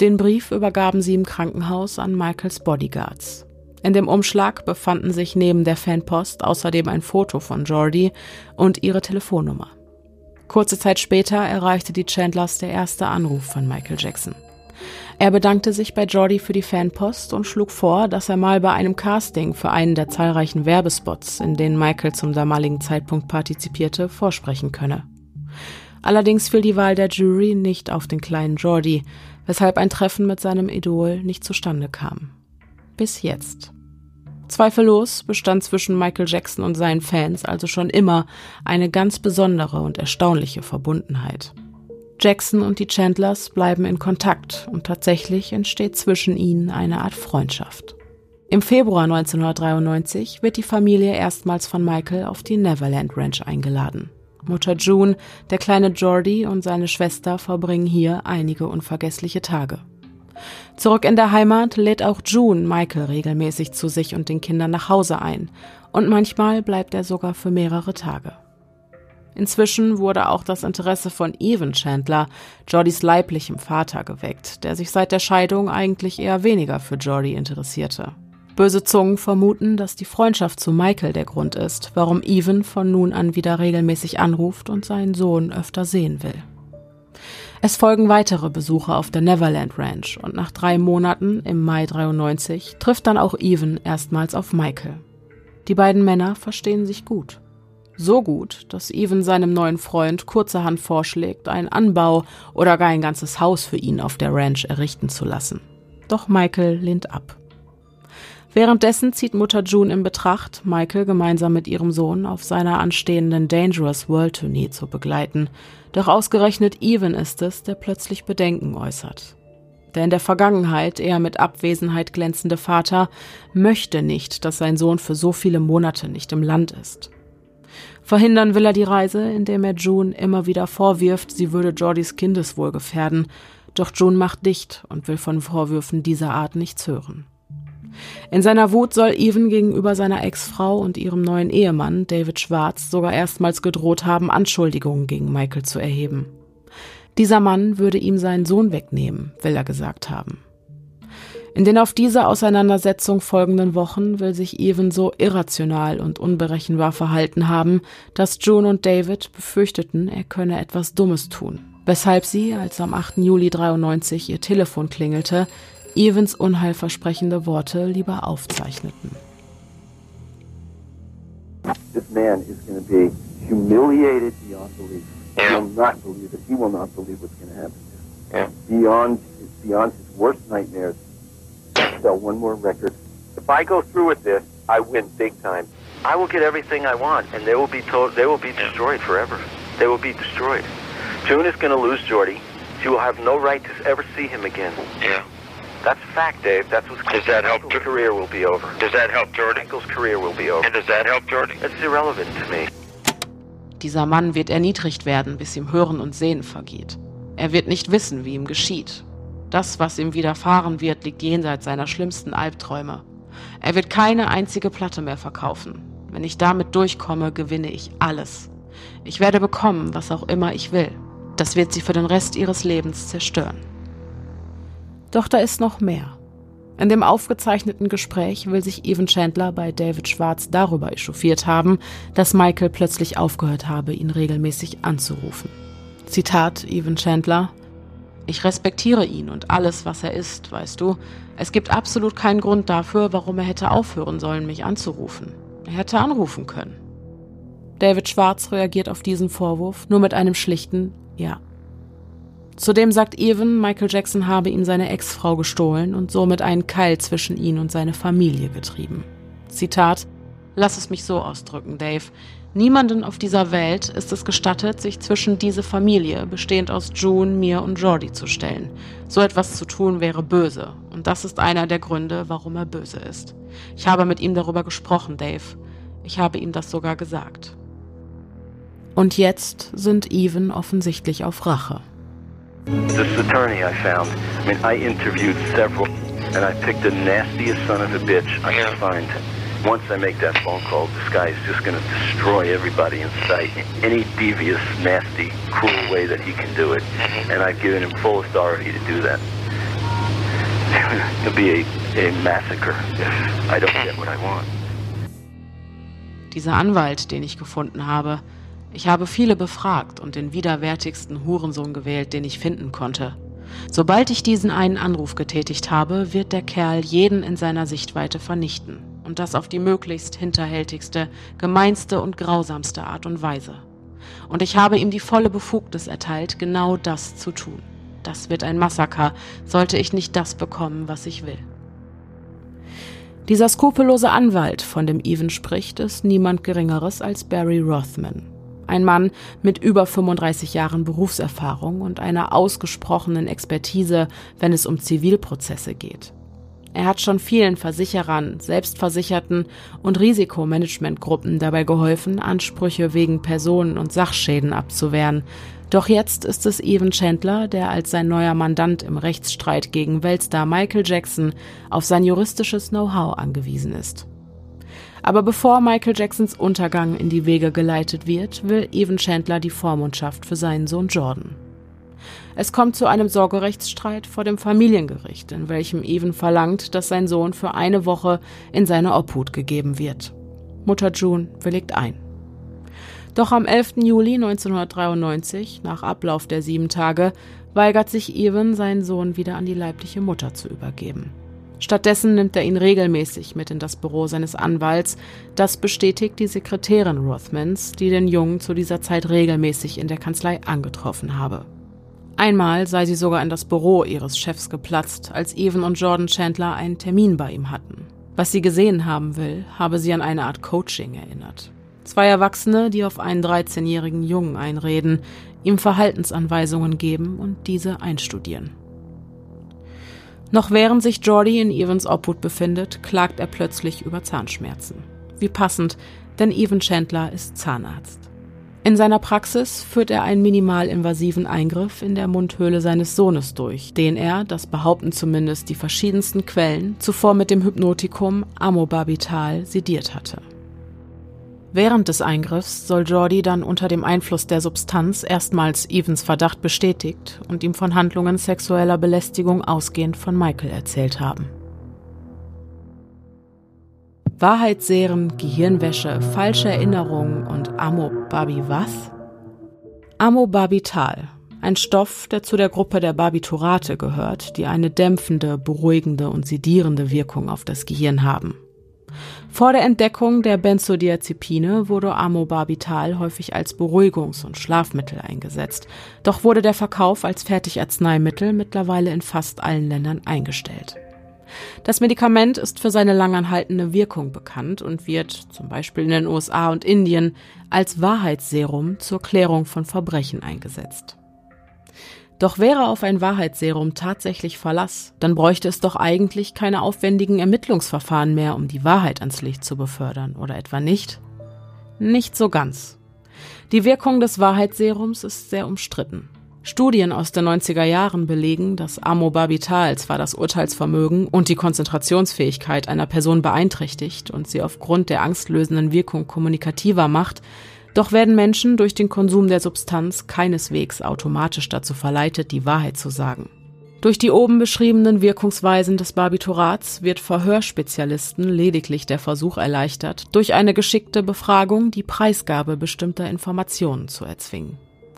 Den Brief übergaben sie im Krankenhaus an Michaels Bodyguards. In dem Umschlag befanden sich neben der Fanpost außerdem ein Foto von Jordi und ihre Telefonnummer. Kurze Zeit später erreichte die Chandlers der erste Anruf von Michael Jackson. Er bedankte sich bei Jordi für die Fanpost und schlug vor, dass er mal bei einem Casting für einen der zahlreichen Werbespots, in denen Michael zum damaligen Zeitpunkt partizipierte, vorsprechen könne. Allerdings fiel die Wahl der Jury nicht auf den kleinen Jordi, weshalb ein Treffen mit seinem Idol nicht zustande kam. Bis jetzt. Zweifellos bestand zwischen Michael Jackson und seinen Fans also schon immer eine ganz besondere und erstaunliche Verbundenheit. Jackson und die Chandlers bleiben in Kontakt und tatsächlich entsteht zwischen ihnen eine Art Freundschaft. Im Februar 1993 wird die Familie erstmals von Michael auf die Neverland Ranch eingeladen. Mutter June, der kleine Jordi und seine Schwester verbringen hier einige unvergessliche Tage. Zurück in der Heimat lädt auch June Michael regelmäßig zu sich und den Kindern nach Hause ein. Und manchmal bleibt er sogar für mehrere Tage. Inzwischen wurde auch das Interesse von Evan Chandler, Jordys leiblichem Vater, geweckt, der sich seit der Scheidung eigentlich eher weniger für Jordy interessierte. Böse Zungen vermuten, dass die Freundschaft zu Michael der Grund ist, warum Evan von nun an wieder regelmäßig anruft und seinen Sohn öfter sehen will. Es folgen weitere Besuche auf der Neverland Ranch und nach drei Monaten, im Mai 93, trifft dann auch Evan erstmals auf Michael. Die beiden Männer verstehen sich gut. So gut, dass Evan seinem neuen Freund kurzerhand vorschlägt, einen Anbau oder gar ein ganzes Haus für ihn auf der Ranch errichten zu lassen. Doch Michael lehnt ab. Währenddessen zieht Mutter June in Betracht, Michael gemeinsam mit ihrem Sohn auf seiner anstehenden Dangerous World Tournee zu begleiten. Doch ausgerechnet Evan ist es, der plötzlich Bedenken äußert. Der in der Vergangenheit eher mit Abwesenheit glänzende Vater möchte nicht, dass sein Sohn für so viele Monate nicht im Land ist. Verhindern will er die Reise, indem er June immer wieder vorwirft, sie würde Jordys Kindeswohl gefährden, doch June macht dicht und will von Vorwürfen dieser Art nichts hören. In seiner Wut soll Even gegenüber seiner Ex-Frau und ihrem neuen Ehemann, David Schwarz, sogar erstmals gedroht haben, Anschuldigungen gegen Michael zu erheben. Dieser Mann würde ihm seinen Sohn wegnehmen, will er gesagt haben. In den auf diese Auseinandersetzung folgenden Wochen will sich Even so irrational und unberechenbar verhalten haben, dass June und David befürchteten, er könne etwas Dummes tun. Weshalb sie, als am 8. Juli 93 ihr Telefon klingelte, Evans unheilversprechende Worte lieber aufzeichneten. This man is going to be humiliated beyond belief. Yeah. He will not believe it. He will not believe what's going to happen to him. Yeah. Beyond, beyond his worst nightmares sell one more record. If I go through with this, I win big time. I will get everything I want, and they will be told they will be destroyed forever. They will be destroyed. June is going to lose Jordy. She will have no right to ever see him again. Yeah. That's a fact, Dave. That's what's Does that help? Michael's career will be over. Does that help Jordy? Michael's career will be over. And does that help Jordy? It's irrelevant to me. Dieser Mann wird erniedrigt werden, bis ihm Hören und Sehen vergeht. Er wird nicht wissen, wie ihm geschieht. Das, was ihm widerfahren wird, liegt jenseits seiner schlimmsten Albträume. Er wird keine einzige Platte mehr verkaufen. Wenn ich damit durchkomme, gewinne ich alles. Ich werde bekommen, was auch immer ich will. Das wird sie für den Rest ihres Lebens zerstören. Doch da ist noch mehr. In dem aufgezeichneten Gespräch will sich Evan Chandler bei David Schwarz darüber echauffiert haben, dass Michael plötzlich aufgehört habe, ihn regelmäßig anzurufen. Zitat Evan Chandler ich respektiere ihn und alles, was er ist, weißt du. Es gibt absolut keinen Grund dafür, warum er hätte aufhören sollen, mich anzurufen. Er hätte anrufen können. David Schwarz reagiert auf diesen Vorwurf nur mit einem schlichten Ja. Zudem sagt Evan, Michael Jackson habe ihm seine Ex-Frau gestohlen und somit einen Keil zwischen ihn und seine Familie getrieben. Zitat Lass es mich so ausdrücken, Dave. Niemanden auf dieser Welt ist es gestattet, sich zwischen diese Familie, bestehend aus June, mir und Jordi, zu stellen. So etwas zu tun wäre böse. Und das ist einer der Gründe, warum er böse ist. Ich habe mit ihm darüber gesprochen, Dave. Ich habe ihm das sogar gesagt. Und jetzt sind Even offensichtlich auf Rache. This attorney I found, I mean, I interviewed several, and I picked the nastiest son of a bitch I could find. Once I make that phone call, this guy is just going to destroy everybody in sight. in Any devious, nasty, cruel way that he can do it. Mm-hmm. And I've given him full authority to do that. It'll be a, a massacre if I don't get what I want. Dieser Anwalt, den ich gefunden habe, ich habe viele befragt und den widerwärtigsten Hurensohn gewählt, den ich finden konnte. Sobald ich diesen einen Anruf getätigt habe, wird der Kerl jeden in seiner Sichtweite vernichten und das auf die möglichst hinterhältigste, gemeinste und grausamste Art und Weise. Und ich habe ihm die volle Befugnis erteilt, genau das zu tun. Das wird ein Massaker, sollte ich nicht das bekommen, was ich will. Dieser skrupellose Anwalt, von dem Even spricht, ist niemand Geringeres als Barry Rothman. Ein Mann mit über 35 Jahren Berufserfahrung und einer ausgesprochenen Expertise, wenn es um Zivilprozesse geht. Er hat schon vielen Versicherern, Selbstversicherten und Risikomanagementgruppen dabei geholfen, Ansprüche wegen Personen- und Sachschäden abzuwehren. Doch jetzt ist es Evan Chandler, der als sein neuer Mandant im Rechtsstreit gegen Weltstar Michael Jackson auf sein juristisches Know-how angewiesen ist. Aber bevor Michael Jacksons Untergang in die Wege geleitet wird, will Evan Chandler die Vormundschaft für seinen Sohn Jordan. Es kommt zu einem Sorgerechtsstreit vor dem Familiengericht, in welchem Evan verlangt, dass sein Sohn für eine Woche in seine Obhut gegeben wird. Mutter June willigt ein. Doch am 11. Juli 1993, nach Ablauf der sieben Tage, weigert sich Evan, seinen Sohn wieder an die leibliche Mutter zu übergeben. Stattdessen nimmt er ihn regelmäßig mit in das Büro seines Anwalts. Das bestätigt die Sekretärin Rothmans, die den Jungen zu dieser Zeit regelmäßig in der Kanzlei angetroffen habe. Einmal sei sie sogar in das Büro ihres Chefs geplatzt, als Evan und Jordan Chandler einen Termin bei ihm hatten. Was sie gesehen haben will, habe sie an eine Art Coaching erinnert. Zwei Erwachsene, die auf einen 13-jährigen Jungen einreden, ihm Verhaltensanweisungen geben und diese einstudieren. Noch während sich Jordi in Evans Obhut befindet, klagt er plötzlich über Zahnschmerzen. Wie passend, denn Evan Chandler ist Zahnarzt. In seiner Praxis führt er einen minimalinvasiven Eingriff in der Mundhöhle seines Sohnes durch, den er, das behaupten zumindest die verschiedensten Quellen, zuvor mit dem Hypnotikum Amobarbital sediert hatte. Während des Eingriffs soll Jordi dann unter dem Einfluss der Substanz erstmals Evans Verdacht bestätigt und ihm von Handlungen sexueller Belästigung ausgehend von Michael erzählt haben. Wahrheitsserien, Gehirnwäsche, falsche Erinnerungen und Amobabi was? Amobarbital, ein Stoff, der zu der Gruppe der Barbiturate gehört, die eine dämpfende, beruhigende und sedierende Wirkung auf das Gehirn haben. Vor der Entdeckung der Benzodiazepine wurde Amobarbital häufig als Beruhigungs- und Schlafmittel eingesetzt, doch wurde der Verkauf als Fertigarzneimittel mittlerweile in fast allen Ländern eingestellt. Das Medikament ist für seine langanhaltende Wirkung bekannt und wird, zum Beispiel in den USA und Indien, als Wahrheitsserum zur Klärung von Verbrechen eingesetzt. Doch wäre auf ein Wahrheitsserum tatsächlich Verlass, dann bräuchte es doch eigentlich keine aufwendigen Ermittlungsverfahren mehr, um die Wahrheit ans Licht zu befördern, oder etwa nicht? Nicht so ganz. Die Wirkung des Wahrheitsserums ist sehr umstritten. Studien aus den 90er Jahren belegen, dass Amobarbital zwar das Urteilsvermögen und die Konzentrationsfähigkeit einer Person beeinträchtigt und sie aufgrund der angstlösenden Wirkung kommunikativer macht, doch werden Menschen durch den Konsum der Substanz keineswegs automatisch dazu verleitet, die Wahrheit zu sagen. Durch die oben beschriebenen Wirkungsweisen des Barbiturats wird Verhörspezialisten lediglich der Versuch erleichtert, durch eine geschickte Befragung die Preisgabe bestimmter Informationen zu erzwingen.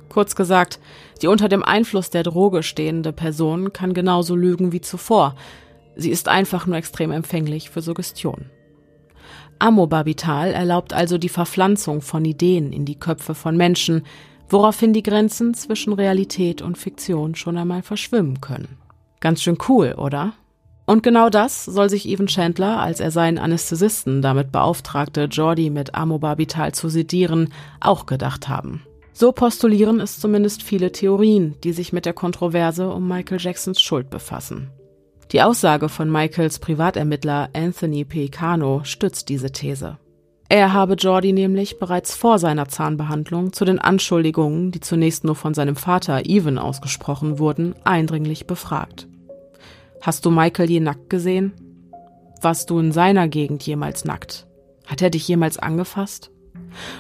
Kurz gesagt, die unter dem Einfluss der Droge stehende Person kann genauso lügen wie zuvor. Sie ist einfach nur extrem empfänglich für Suggestion. Amobarbital erlaubt also die Verpflanzung von Ideen in die Köpfe von Menschen, woraufhin die Grenzen zwischen Realität und Fiktion schon einmal verschwimmen können. Ganz schön cool, oder? Und genau das soll sich Evan Chandler, als er seinen Anästhesisten damit beauftragte, Jordi mit Amobarbital zu sedieren, auch gedacht haben. So postulieren es zumindest viele Theorien, die sich mit der Kontroverse um Michael Jacksons Schuld befassen. Die Aussage von Michaels Privatermittler Anthony P. Cano stützt diese These. Er habe Jordi nämlich bereits vor seiner Zahnbehandlung zu den Anschuldigungen, die zunächst nur von seinem Vater Evan ausgesprochen wurden, eindringlich befragt. Hast du Michael je nackt gesehen? Warst du in seiner Gegend jemals nackt? Hat er dich jemals angefasst?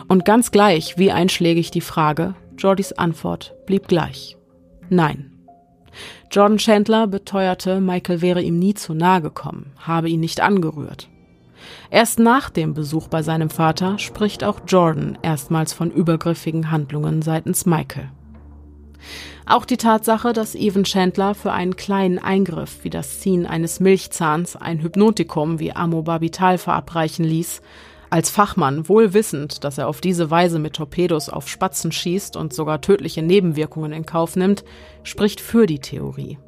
Und ganz gleich, wie einschlägig die Frage, Jordys Antwort blieb gleich. Nein. Jordan Chandler beteuerte, Michael wäre ihm nie zu nahe gekommen, habe ihn nicht angerührt. Erst nach dem Besuch bei seinem Vater spricht auch Jordan erstmals von übergriffigen Handlungen seitens Michael. Auch die Tatsache, dass Evan Chandler für einen kleinen Eingriff wie das Ziehen eines Milchzahns ein Hypnotikum wie Amobarbital verabreichen ließ, als Fachmann, wohl wissend, dass er auf diese Weise mit Torpedos auf Spatzen schießt und sogar tödliche Nebenwirkungen in Kauf nimmt, spricht für die Theorie.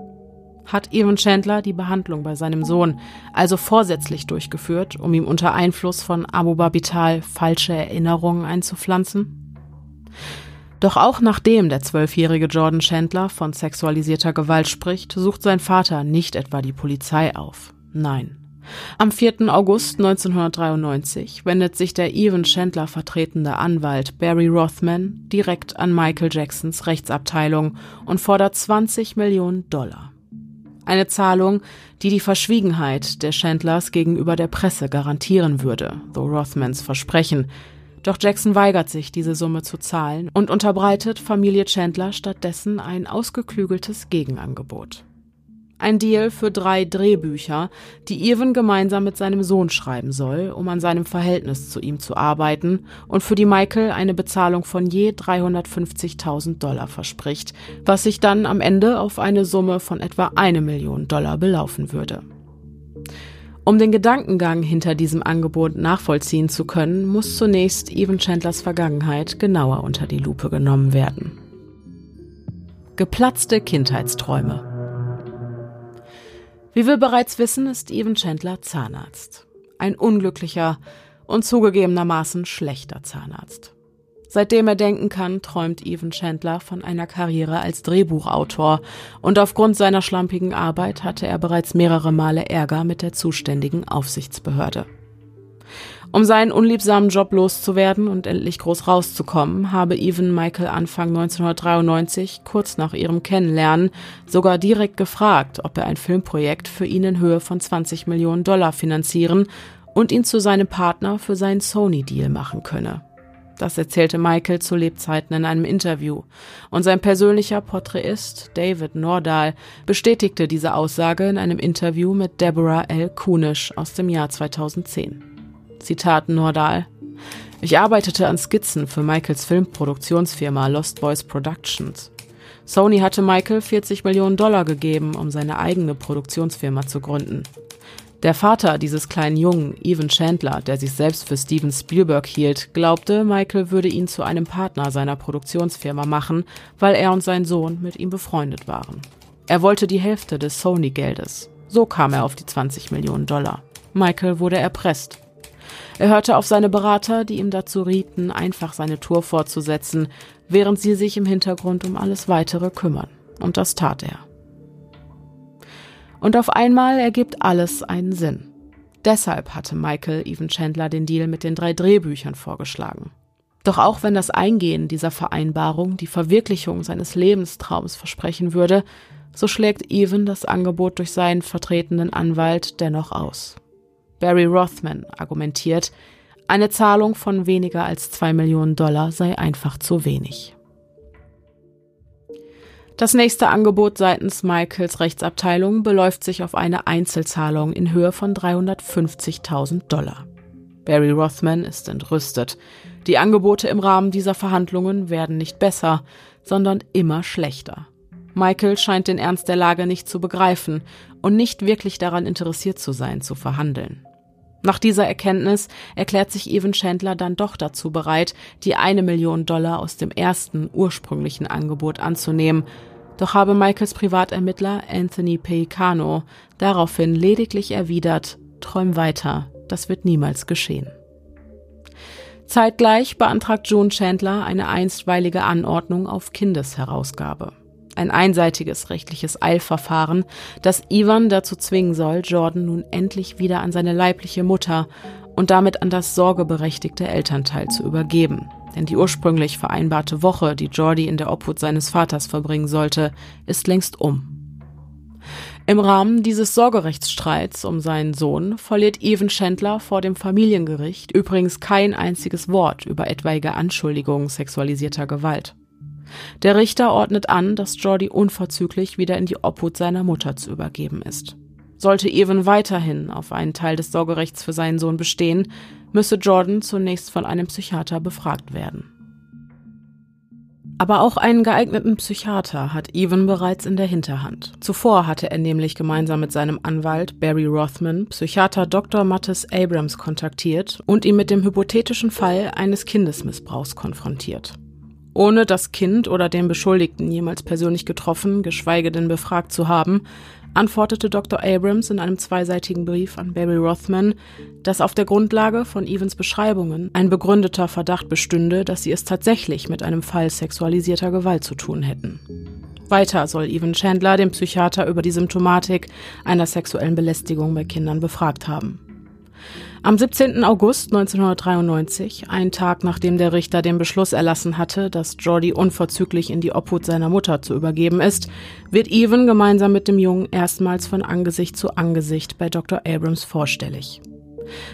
Hat Evan Chandler die Behandlung bei seinem Sohn also vorsätzlich durchgeführt, um ihm unter Einfluss von Amobarbital falsche Erinnerungen einzupflanzen? Doch auch nachdem der zwölfjährige Jordan Chandler von sexualisierter Gewalt spricht, sucht sein Vater nicht etwa die Polizei auf. Nein, Am 4. August 1993 wendet sich der Evan Chandler vertretende Anwalt Barry Rothman direkt an Michael Jacksons Rechtsabteilung und fordert 20 Millionen Dollar. Eine Zahlung, die die Verschwiegenheit der Chandlers gegenüber der Presse garantieren würde, so Rothmans Versprechen. Doch Jackson weigert sich, diese Summe zu zahlen und unterbreitet Familie Chandler stattdessen ein ausgeklügeltes Gegenangebot. Ein Deal für drei Drehbücher, die Irwin gemeinsam mit seinem Sohn schreiben soll, um an seinem Verhältnis zu ihm zu arbeiten und für die Michael eine Bezahlung von je 350.000 Dollar verspricht, was sich dann am Ende auf eine Summe von etwa eine Million Dollar belaufen würde. Um den Gedankengang hinter diesem Angebot nachvollziehen zu können, muss zunächst Evan Chandlers Vergangenheit genauer unter die Lupe genommen werden. Geplatzte Kindheitsträume wie wir bereits wissen, ist Evan Chandler Zahnarzt. Ein unglücklicher und zugegebenermaßen schlechter Zahnarzt. Seitdem er denken kann, träumt Evan Chandler von einer Karriere als Drehbuchautor und aufgrund seiner schlampigen Arbeit hatte er bereits mehrere Male Ärger mit der zuständigen Aufsichtsbehörde. Um seinen unliebsamen Job loszuwerden und endlich groß rauszukommen, habe Evan Michael Anfang 1993, kurz nach ihrem Kennenlernen, sogar direkt gefragt, ob er ein Filmprojekt für ihn in Höhe von 20 Millionen Dollar finanzieren und ihn zu seinem Partner für seinen Sony-Deal machen könne. Das erzählte Michael zu Lebzeiten in einem Interview. Und sein persönlicher Porträtist, David Nordahl, bestätigte diese Aussage in einem Interview mit Deborah L. Kunisch aus dem Jahr 2010. Zitat Nordahl. Ich arbeitete an Skizzen für Michaels Filmproduktionsfirma Lost Boys Productions. Sony hatte Michael 40 Millionen Dollar gegeben, um seine eigene Produktionsfirma zu gründen. Der Vater dieses kleinen Jungen, Evan Chandler, der sich selbst für Steven Spielberg hielt, glaubte, Michael würde ihn zu einem Partner seiner Produktionsfirma machen, weil er und sein Sohn mit ihm befreundet waren. Er wollte die Hälfte des Sony-Geldes. So kam er auf die 20 Millionen Dollar. Michael wurde erpresst. Er hörte auf seine Berater, die ihm dazu rieten, einfach seine Tour fortzusetzen, während sie sich im Hintergrund um alles Weitere kümmern. Und das tat er. Und auf einmal ergibt alles einen Sinn. Deshalb hatte Michael Evan Chandler den Deal mit den drei Drehbüchern vorgeschlagen. Doch auch wenn das Eingehen dieser Vereinbarung die Verwirklichung seines Lebenstraums versprechen würde, so schlägt Evan das Angebot durch seinen vertretenden Anwalt dennoch aus. Barry Rothman argumentiert, eine Zahlung von weniger als zwei Millionen Dollar sei einfach zu wenig. Das nächste Angebot seitens Michaels Rechtsabteilung beläuft sich auf eine Einzelzahlung in Höhe von 350.000 Dollar. Barry Rothman ist entrüstet. Die Angebote im Rahmen dieser Verhandlungen werden nicht besser, sondern immer schlechter. Michael scheint den Ernst der Lage nicht zu begreifen und nicht wirklich daran interessiert zu sein, zu verhandeln. Nach dieser Erkenntnis erklärt sich Evan Chandler dann doch dazu bereit, die eine Million Dollar aus dem ersten ursprünglichen Angebot anzunehmen. Doch habe Michaels Privatermittler Anthony Peicano daraufhin lediglich erwidert, träum weiter, das wird niemals geschehen. Zeitgleich beantragt June Chandler eine einstweilige Anordnung auf Kindesherausgabe ein einseitiges rechtliches Eilverfahren, das Ivan dazu zwingen soll, Jordan nun endlich wieder an seine leibliche Mutter und damit an das sorgeberechtigte Elternteil zu übergeben. Denn die ursprünglich vereinbarte Woche, die Jordi in der Obhut seines Vaters verbringen sollte, ist längst um. Im Rahmen dieses Sorgerechtsstreits um seinen Sohn verliert Evan Chandler vor dem Familiengericht übrigens kein einziges Wort über etwaige Anschuldigungen sexualisierter Gewalt. Der Richter ordnet an, dass Jordi unverzüglich wieder in die Obhut seiner Mutter zu übergeben ist. Sollte Evan weiterhin auf einen Teil des Sorgerechts für seinen Sohn bestehen, müsse Jordan zunächst von einem Psychiater befragt werden. Aber auch einen geeigneten Psychiater hat Evan bereits in der Hinterhand. Zuvor hatte er nämlich gemeinsam mit seinem Anwalt Barry Rothman Psychiater Dr. Mattis Abrams kontaktiert und ihn mit dem hypothetischen Fall eines Kindesmissbrauchs konfrontiert ohne das Kind oder den Beschuldigten jemals persönlich getroffen, geschweige denn befragt zu haben, antwortete Dr. Abrams in einem zweiseitigen Brief an Barry Rothman, dass auf der Grundlage von Evans Beschreibungen ein begründeter Verdacht bestünde, dass sie es tatsächlich mit einem Fall sexualisierter Gewalt zu tun hätten. Weiter soll Evan Chandler den Psychiater über die Symptomatik einer sexuellen Belästigung bei Kindern befragt haben. Am 17. August 1993, einen Tag nachdem der Richter den Beschluss erlassen hatte, dass Jordi unverzüglich in die Obhut seiner Mutter zu übergeben ist, wird Evan gemeinsam mit dem Jungen erstmals von Angesicht zu Angesicht bei Dr. Abrams vorstellig.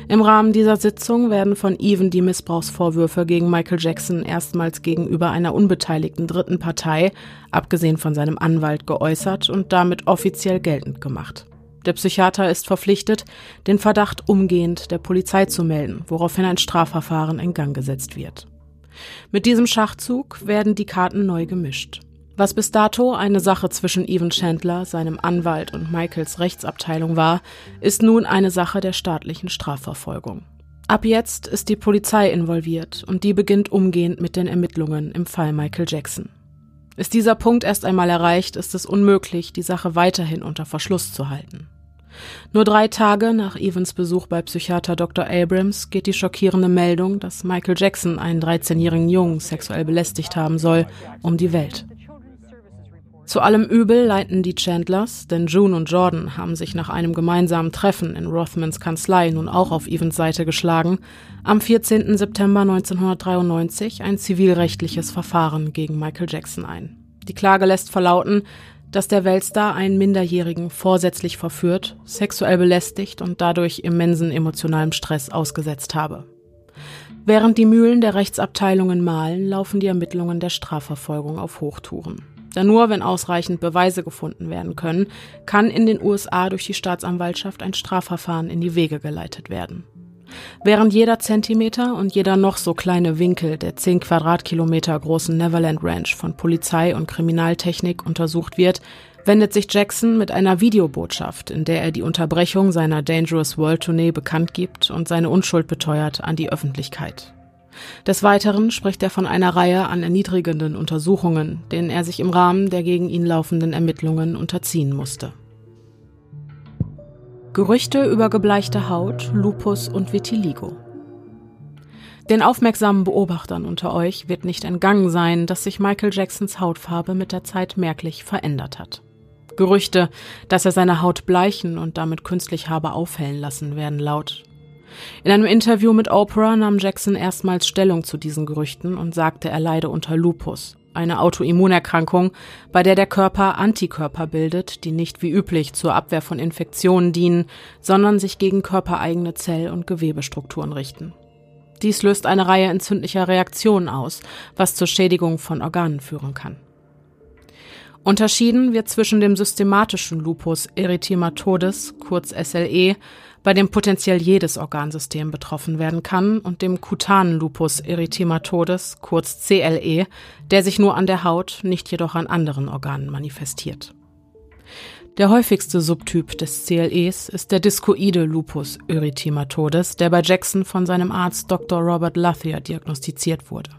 Im Rahmen dieser Sitzung werden von Even die Missbrauchsvorwürfe gegen Michael Jackson erstmals gegenüber einer unbeteiligten dritten Partei, abgesehen von seinem Anwalt, geäußert und damit offiziell geltend gemacht. Der Psychiater ist verpflichtet, den Verdacht umgehend der Polizei zu melden, woraufhin ein Strafverfahren in Gang gesetzt wird. Mit diesem Schachzug werden die Karten neu gemischt. Was bis dato eine Sache zwischen Evan Chandler, seinem Anwalt und Michaels Rechtsabteilung war, ist nun eine Sache der staatlichen Strafverfolgung. Ab jetzt ist die Polizei involviert und die beginnt umgehend mit den Ermittlungen im Fall Michael Jackson. Ist dieser Punkt erst einmal erreicht, ist es unmöglich, die Sache weiterhin unter Verschluss zu halten. Nur drei Tage nach Evans Besuch bei Psychiater Dr. Abrams geht die schockierende Meldung, dass Michael Jackson einen 13-jährigen Jungen sexuell belästigt haben soll, um die Welt. Zu allem Übel leiten die Chandlers, denn June und Jordan haben sich nach einem gemeinsamen Treffen in Rothmans Kanzlei nun auch auf Evans Seite geschlagen, am 14. September 1993 ein zivilrechtliches Verfahren gegen Michael Jackson ein. Die Klage lässt verlauten, dass der Weltstar einen Minderjährigen vorsätzlich verführt, sexuell belästigt und dadurch immensen emotionalen Stress ausgesetzt habe. Während die Mühlen der Rechtsabteilungen mahlen, laufen die Ermittlungen der Strafverfolgung auf Hochtouren. Da nur, wenn ausreichend Beweise gefunden werden können, kann in den USA durch die Staatsanwaltschaft ein Strafverfahren in die Wege geleitet werden. Während jeder Zentimeter und jeder noch so kleine Winkel der 10 Quadratkilometer großen Neverland Ranch von Polizei und Kriminaltechnik untersucht wird, wendet sich Jackson mit einer Videobotschaft, in der er die Unterbrechung seiner Dangerous World Tournee bekannt gibt und seine Unschuld beteuert, an die Öffentlichkeit. Des Weiteren spricht er von einer Reihe an erniedrigenden Untersuchungen, denen er sich im Rahmen der gegen ihn laufenden Ermittlungen unterziehen musste. Gerüchte über gebleichte Haut, Lupus und Vitiligo. Den aufmerksamen Beobachtern unter euch wird nicht entgangen sein, dass sich Michael Jacksons Hautfarbe mit der Zeit merklich verändert hat. Gerüchte, dass er seine Haut bleichen und damit künstlich habe aufhellen lassen, werden laut. In einem Interview mit Oprah nahm Jackson erstmals Stellung zu diesen Gerüchten und sagte, er leide unter Lupus, eine Autoimmunerkrankung, bei der der Körper Antikörper bildet, die nicht wie üblich zur Abwehr von Infektionen dienen, sondern sich gegen körpereigene Zell- und Gewebestrukturen richten. Dies löst eine Reihe entzündlicher Reaktionen aus, was zur Schädigung von Organen führen kann. Unterschieden wird zwischen dem systematischen Lupus erythematodes, kurz SLE, bei dem potenziell jedes Organsystem betroffen werden kann, und dem kutanen Lupus erythematodes, kurz CLE, der sich nur an der Haut, nicht jedoch an anderen Organen manifestiert. Der häufigste Subtyp des CLEs ist der diskoide Lupus erythematodes, der bei Jackson von seinem Arzt Dr. Robert Luthier diagnostiziert wurde.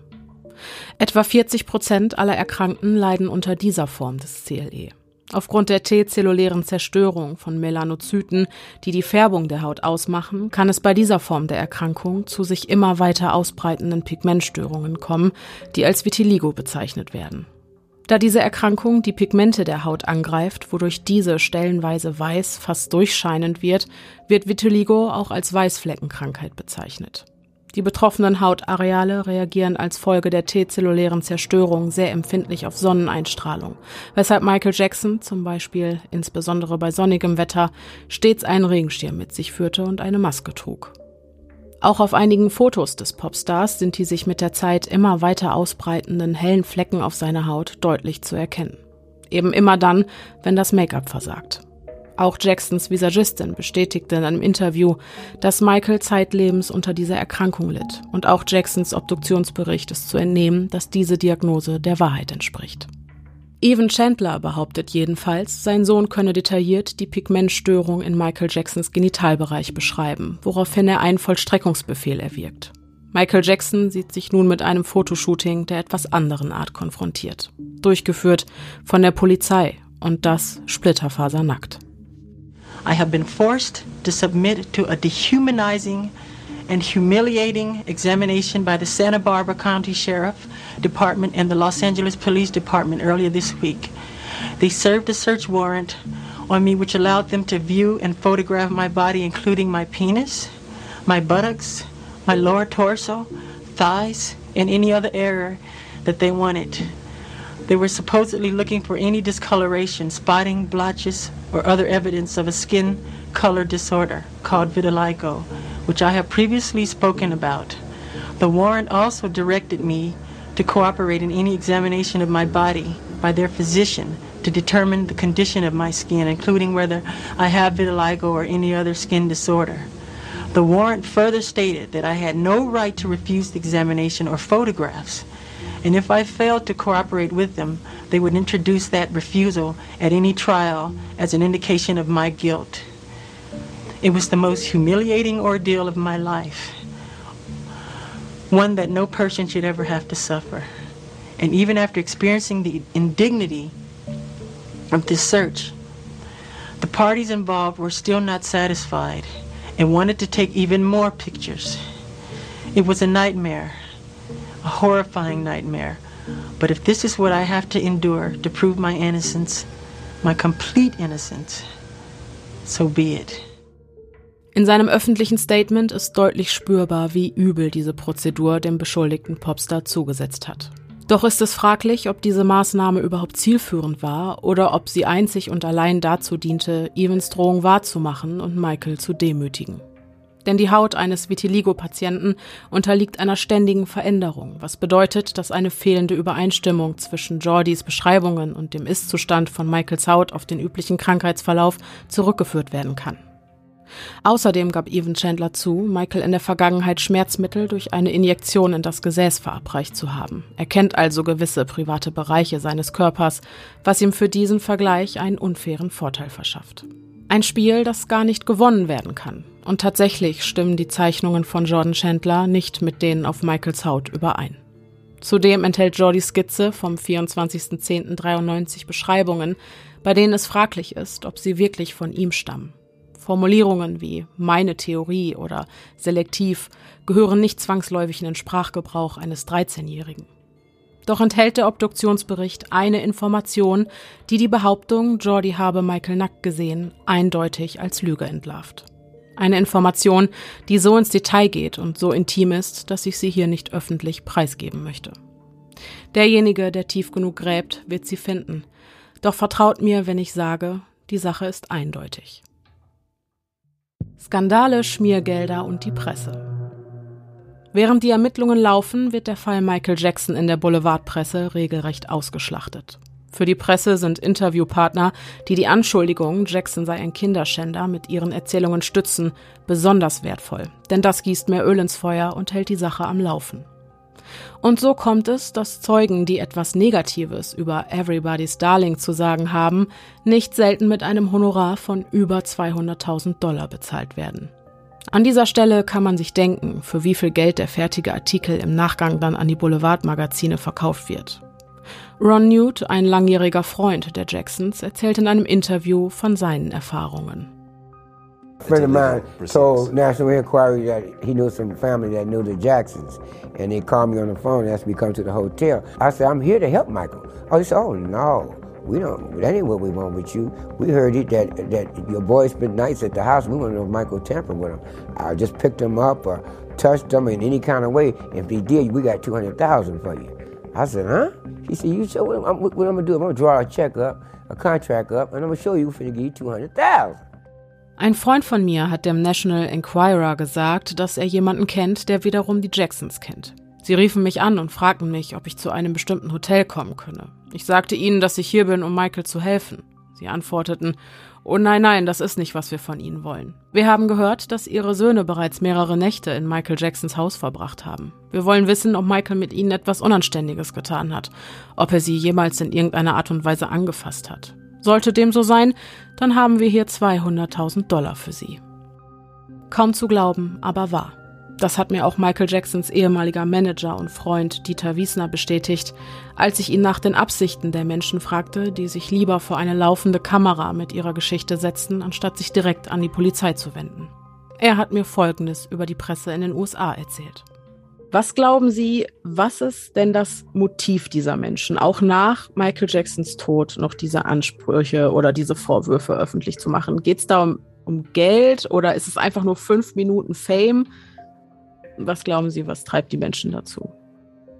Etwa 40 Prozent aller Erkrankten leiden unter dieser Form des CLE. Aufgrund der T-zellulären Zerstörung von Melanozyten, die die Färbung der Haut ausmachen, kann es bei dieser Form der Erkrankung zu sich immer weiter ausbreitenden Pigmentstörungen kommen, die als Vitiligo bezeichnet werden. Da diese Erkrankung die Pigmente der Haut angreift, wodurch diese stellenweise weiß, fast durchscheinend wird, wird Vitiligo auch als Weißfleckenkrankheit bezeichnet. Die betroffenen Hautareale reagieren als Folge der T-zellulären Zerstörung sehr empfindlich auf Sonneneinstrahlung, weshalb Michael Jackson zum Beispiel, insbesondere bei sonnigem Wetter, stets einen Regenschirm mit sich führte und eine Maske trug. Auch auf einigen Fotos des Popstars sind die sich mit der Zeit immer weiter ausbreitenden hellen Flecken auf seiner Haut deutlich zu erkennen. Eben immer dann, wenn das Make-up versagt. Auch Jacksons Visagistin bestätigte in einem Interview, dass Michael zeitlebens unter dieser Erkrankung litt. Und auch Jacksons Obduktionsbericht ist zu entnehmen, dass diese Diagnose der Wahrheit entspricht. Evan Chandler behauptet jedenfalls, sein Sohn könne detailliert die Pigmentstörung in Michael Jacksons Genitalbereich beschreiben, woraufhin er einen Vollstreckungsbefehl erwirkt. Michael Jackson sieht sich nun mit einem Fotoshooting der etwas anderen Art konfrontiert. Durchgeführt von der Polizei und das splitterfasernackt. I have been forced to submit to a dehumanizing and humiliating examination by the Santa Barbara County Sheriff Department and the Los Angeles Police Department earlier this week. They served a search warrant on me, which allowed them to view and photograph my body, including my penis, my buttocks, my lower torso, thighs, and any other area that they wanted. They were supposedly looking for any discoloration, spotting, blotches, or other evidence of a skin color disorder called vitiligo, which I have previously spoken about. The warrant also directed me to cooperate in any examination of my body by their physician to determine the condition of my skin, including whether I have vitiligo or any other skin disorder. The warrant further stated that I had no right to refuse the examination or photographs, and if I failed to cooperate with them, they would introduce that refusal at any trial as an indication of my guilt. It was the most humiliating ordeal of my life, one that no person should ever have to suffer. And even after experiencing the indignity of this search, the parties involved were still not satisfied and wanted to take even more pictures. It was a nightmare, horrifying nightmare. But if this is what I have to endure to prove my innocence, my complete innocence, so be it. In seinem öffentlichen Statement ist deutlich spürbar, wie übel diese Prozedur dem beschuldigten Popstar zugesetzt hat. Doch ist es fraglich, ob diese Maßnahme überhaupt zielführend war oder ob sie einzig und allein dazu diente, Evans Drohung wahrzumachen und Michael zu demütigen. Denn die Haut eines Vitiligo-Patienten unterliegt einer ständigen Veränderung, was bedeutet, dass eine fehlende Übereinstimmung zwischen Jordys Beschreibungen und dem Ist-Zustand von Michaels Haut auf den üblichen Krankheitsverlauf zurückgeführt werden kann. Außerdem gab Evan Chandler zu, Michael in der Vergangenheit Schmerzmittel durch eine Injektion in das Gesäß verabreicht zu haben. Er kennt also gewisse private Bereiche seines Körpers, was ihm für diesen Vergleich einen unfairen Vorteil verschafft. Ein Spiel, das gar nicht gewonnen werden kann. Und tatsächlich stimmen die Zeichnungen von Jordan Chandler nicht mit denen auf Michaels Haut überein. Zudem enthält Jordys Skizze vom 24.10.93 Beschreibungen, bei denen es fraglich ist, ob sie wirklich von ihm stammen. Formulierungen wie meine Theorie oder selektiv gehören nicht zwangsläufig in den Sprachgebrauch eines 13-Jährigen. Doch enthält der Obduktionsbericht eine Information, die die Behauptung, Jordi habe Michael nackt gesehen, eindeutig als Lüge entlarvt. Eine Information, die so ins Detail geht und so intim ist, dass ich sie hier nicht öffentlich preisgeben möchte. Derjenige, der tief genug gräbt, wird sie finden. Doch vertraut mir, wenn ich sage, die Sache ist eindeutig. Skandale, Schmiergelder und die Presse. Während die Ermittlungen laufen, wird der Fall Michael Jackson in der Boulevardpresse regelrecht ausgeschlachtet. Für die Presse sind Interviewpartner, die die Anschuldigung, Jackson sei ein Kinderschänder, mit ihren Erzählungen stützen, besonders wertvoll, denn das gießt mehr Öl ins Feuer und hält die Sache am Laufen. Und so kommt es, dass Zeugen, die etwas Negatives über Everybody's Darling zu sagen haben, nicht selten mit einem Honorar von über 200.000 Dollar bezahlt werden. An dieser Stelle kann man sich denken, für wie viel Geld der fertige Artikel im Nachgang dann an die Boulevardmagazine verkauft wird. Ron Newt, ein langjähriger Freund der Jacksons, erzählt in einem Interview von seinen Erfahrungen. A friend of mine told National Inquiry that he knew some family that knew the Jacksons. And they called me on the phone and asked me to come to the hotel. I said, I'm here to help Michael. Oh, he said, oh, no. We don't, that ain't what we want with you. We heard it that, that your boy spent nights at the house. We want to know if Michael tampered with him. I just picked him up or touched him in any kind of way. If he did, we got 200000 for you. I said, huh? He said, you show what I'm, what I'm to do. I'm to draw a check up, a contract up, and I'm to show you for give you 200000 Ein Freund von mir hat dem National Enquirer gesagt, dass er jemanden kennt, der wiederum die Jacksons kennt. Sie riefen mich an und fragten mich, ob ich zu einem bestimmten Hotel kommen könne. Ich sagte ihnen, dass ich hier bin, um Michael zu helfen. Sie antworteten, oh nein, nein, das ist nicht, was wir von Ihnen wollen. Wir haben gehört, dass Ihre Söhne bereits mehrere Nächte in Michael Jacksons Haus verbracht haben. Wir wollen wissen, ob Michael mit Ihnen etwas Unanständiges getan hat, ob er Sie jemals in irgendeiner Art und Weise angefasst hat. Sollte dem so sein, dann haben wir hier 200.000 Dollar für Sie. Kaum zu glauben, aber wahr. Das hat mir auch Michael Jacksons ehemaliger Manager und Freund Dieter Wiesner bestätigt, als ich ihn nach den Absichten der Menschen fragte, die sich lieber vor eine laufende Kamera mit ihrer Geschichte setzten, anstatt sich direkt an die Polizei zu wenden. Er hat mir Folgendes über die Presse in den USA erzählt. Was glauben Sie, was ist denn das Motiv dieser Menschen, auch nach Michael Jacksons Tod noch diese Ansprüche oder diese Vorwürfe öffentlich zu machen? Geht es da um, um Geld oder ist es einfach nur fünf Minuten Fame? Was glauben Sie, was treibt die Menschen dazu?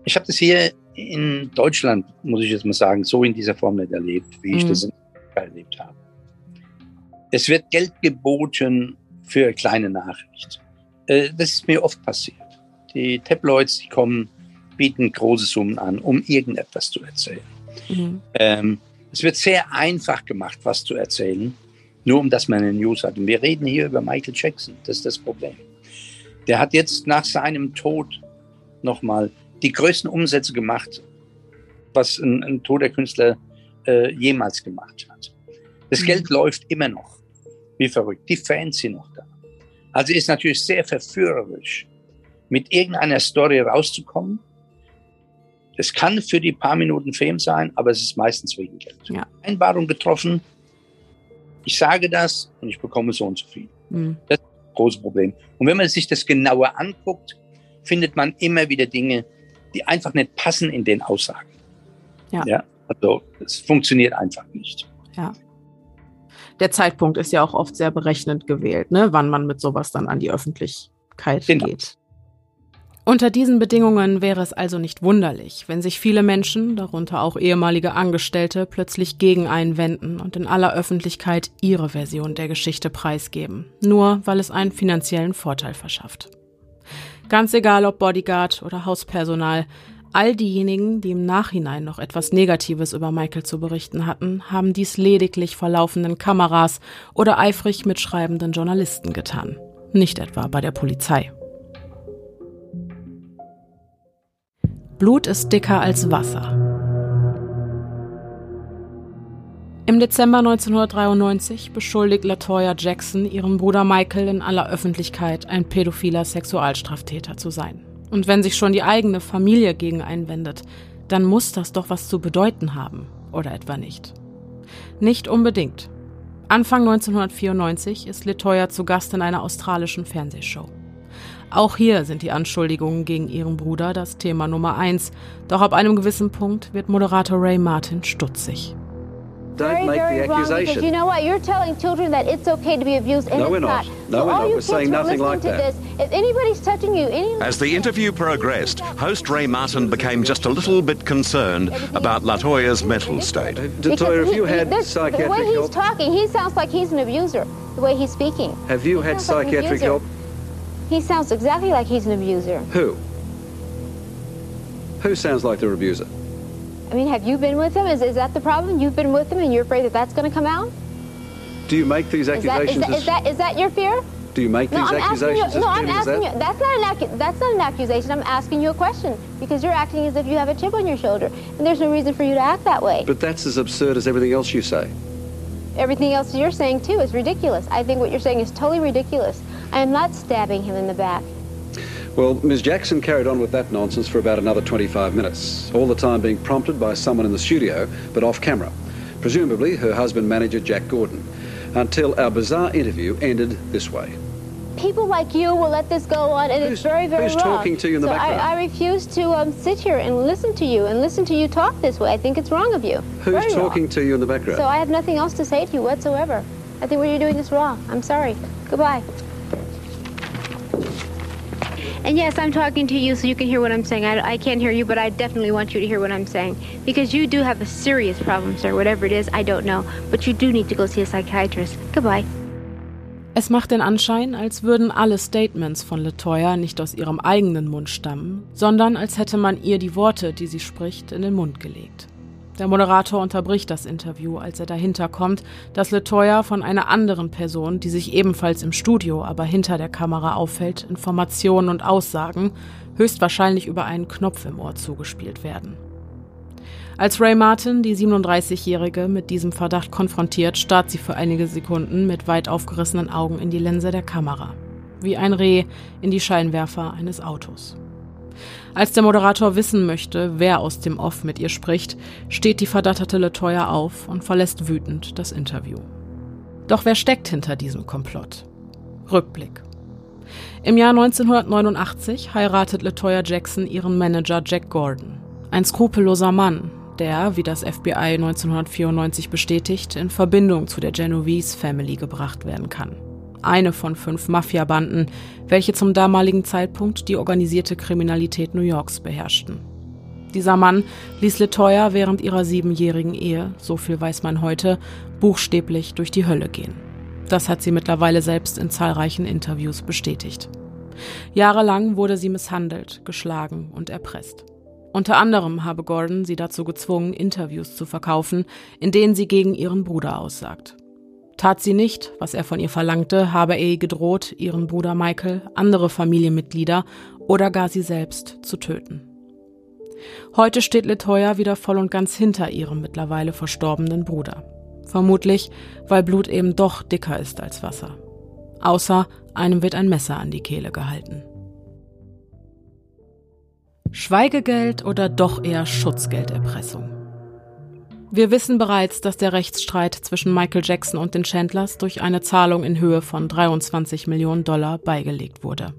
Ich habe das hier in Deutschland, muss ich jetzt mal sagen, so in dieser Form nicht erlebt, wie ich mhm. das in erlebt habe. Es wird Geld geboten für eine kleine Nachricht. Äh, das ist mir oft passiert. Die Tabloids, die kommen, bieten große Summen an, um irgendetwas zu erzählen. Mhm. Ähm, es wird sehr einfach gemacht, was zu erzählen, nur um dass man eine News hat. Und wir reden hier über Michael Jackson, das ist das Problem. Der hat jetzt nach seinem Tod nochmal die größten Umsätze gemacht, was ein, ein toter Künstler äh, jemals gemacht hat. Das mhm. Geld läuft immer noch, wie verrückt. Die Fans sind noch da. Also ist natürlich sehr verführerisch, mit irgendeiner Story rauszukommen. Es kann für die paar Minuten Fame sein, aber es ist meistens wegen Geld. Ja. Einbarung getroffen. Ich sage das und ich bekomme so und so viel. Mhm. Das großes Problem. Und wenn man sich das genauer anguckt, findet man immer wieder Dinge, die einfach nicht passen in den Aussagen. Ja. ja also es funktioniert einfach nicht. Ja. Der Zeitpunkt ist ja auch oft sehr berechnend gewählt, ne? wann man mit sowas dann an die Öffentlichkeit genau. geht. Unter diesen Bedingungen wäre es also nicht wunderlich, wenn sich viele Menschen, darunter auch ehemalige Angestellte, plötzlich gegen einen wenden und in aller Öffentlichkeit ihre Version der Geschichte preisgeben, nur weil es einen finanziellen Vorteil verschafft. Ganz egal ob Bodyguard oder Hauspersonal, all diejenigen, die im Nachhinein noch etwas Negatives über Michael zu berichten hatten, haben dies lediglich vor laufenden Kameras oder eifrig mitschreibenden Journalisten getan, nicht etwa bei der Polizei. Blut ist dicker als Wasser. Im Dezember 1993 beschuldigt Latoya Jackson ihren Bruder Michael in aller Öffentlichkeit, ein pädophiler Sexualstraftäter zu sein. Und wenn sich schon die eigene Familie gegen einen wendet, dann muss das doch was zu bedeuten haben, oder etwa nicht? Nicht unbedingt. Anfang 1994 ist Latoya zu Gast in einer australischen Fernsehshow. Auch hier sind die Anschuldigungen gegen ihren Bruder das Thema Nummer eins. Doch ab einem gewissen Punkt wird Moderator Ray Martin stutzig. Don't make the accusation. You know what? You're telling children that it's okay to be abused, and no, we're not. No, we're not. We're saying nothing like that. This, if anybody's touching you, any as the interview progressed, host Ray Martin became just a little bit concerned about Latoya's mental state. Uh, Latoya, have you had psychiatric help? The way he's talking, he sounds like he's an abuser. The way he's speaking. Have you had psychiatric help? He sounds exactly like he's an abuser. Who? Who sounds like their abuser? I mean, have you been with him? Is, is that the problem? You've been with him and you're afraid that that's going to come out? Do you make these accusations? Is that, is, that, is, that, is that your fear? Do you make these no, accusations? You, no, I'm asking that? you. That's not an that's not an accusation. I'm asking you a question because you're acting as if you have a chip on your shoulder, and there's no reason for you to act that way. But that's as absurd as everything else you say. Everything else you're saying too is ridiculous. I think what you're saying is totally ridiculous. I am not stabbing him in the back. Well, Ms. Jackson carried on with that nonsense for about another 25 minutes, all the time being prompted by someone in the studio, but off camera, presumably her husband manager Jack Gordon, until our bizarre interview ended this way. People like you will let this go on, and who's, it's very, very who's wrong. Who's talking to you in the so background? I, I refuse to um, sit here and listen to you and listen to you talk this way. I think it's wrong of you. Who's very talking wrong. to you in the background? So I have nothing else to say to you whatsoever. I think what you're doing is wrong. I'm sorry. Goodbye. And yes, I'm talking to you so you can hear what I'm saying. I, I can't hear you, but I definitely want you to hear what I'm saying. Because you do have a serious problem, sir. Whatever it is, I don't know. But you do need to go see a psychiatrist. Goodbye. Es macht den Anschein, als würden alle Statements von Latoya nicht aus ihrem eigenen Mund stammen, sondern als hätte man ihr die Worte, die sie spricht, in den Mund gelegt. Der Moderator unterbricht das Interview, als er dahinter kommt, dass Latoya von einer anderen Person, die sich ebenfalls im Studio, aber hinter der Kamera auffällt, Informationen und Aussagen höchstwahrscheinlich über einen Knopf im Ohr zugespielt werden. Als Ray Martin, die 37-Jährige, mit diesem Verdacht konfrontiert, starrt sie für einige Sekunden mit weit aufgerissenen Augen in die Linse der Kamera, wie ein Reh in die Scheinwerfer eines Autos. Als der Moderator wissen möchte, wer aus dem Off mit ihr spricht, steht die verdatterte Latoya auf und verlässt wütend das Interview. Doch wer steckt hinter diesem Komplott? Rückblick. Im Jahr 1989 heiratet Latoya Jackson ihren Manager Jack Gordon. Ein skrupelloser Mann, der, wie das FBI 1994 bestätigt, in Verbindung zu der Genovese Family gebracht werden kann. Eine von fünf Mafiabanden, welche zum damaligen Zeitpunkt die organisierte Kriminalität New Yorks beherrschten. Dieser Mann ließ Latoya während ihrer siebenjährigen Ehe, so viel weiß man heute, buchstäblich durch die Hölle gehen. Das hat sie mittlerweile selbst in zahlreichen Interviews bestätigt. Jahrelang wurde sie misshandelt, geschlagen und erpresst. Unter anderem habe Gordon sie dazu gezwungen, Interviews zu verkaufen, in denen sie gegen ihren Bruder aussagt. Tat sie nicht, was er von ihr verlangte, habe er ihr gedroht, ihren Bruder Michael, andere Familienmitglieder oder gar sie selbst zu töten. Heute steht Latoya wieder voll und ganz hinter ihrem mittlerweile verstorbenen Bruder. Vermutlich, weil Blut eben doch dicker ist als Wasser. Außer einem wird ein Messer an die Kehle gehalten. Schweigegeld oder doch eher Schutzgelderpressung? Wir wissen bereits, dass der Rechtsstreit zwischen Michael Jackson und den Chandlers durch eine Zahlung in Höhe von 23 Millionen Dollar beigelegt wurde.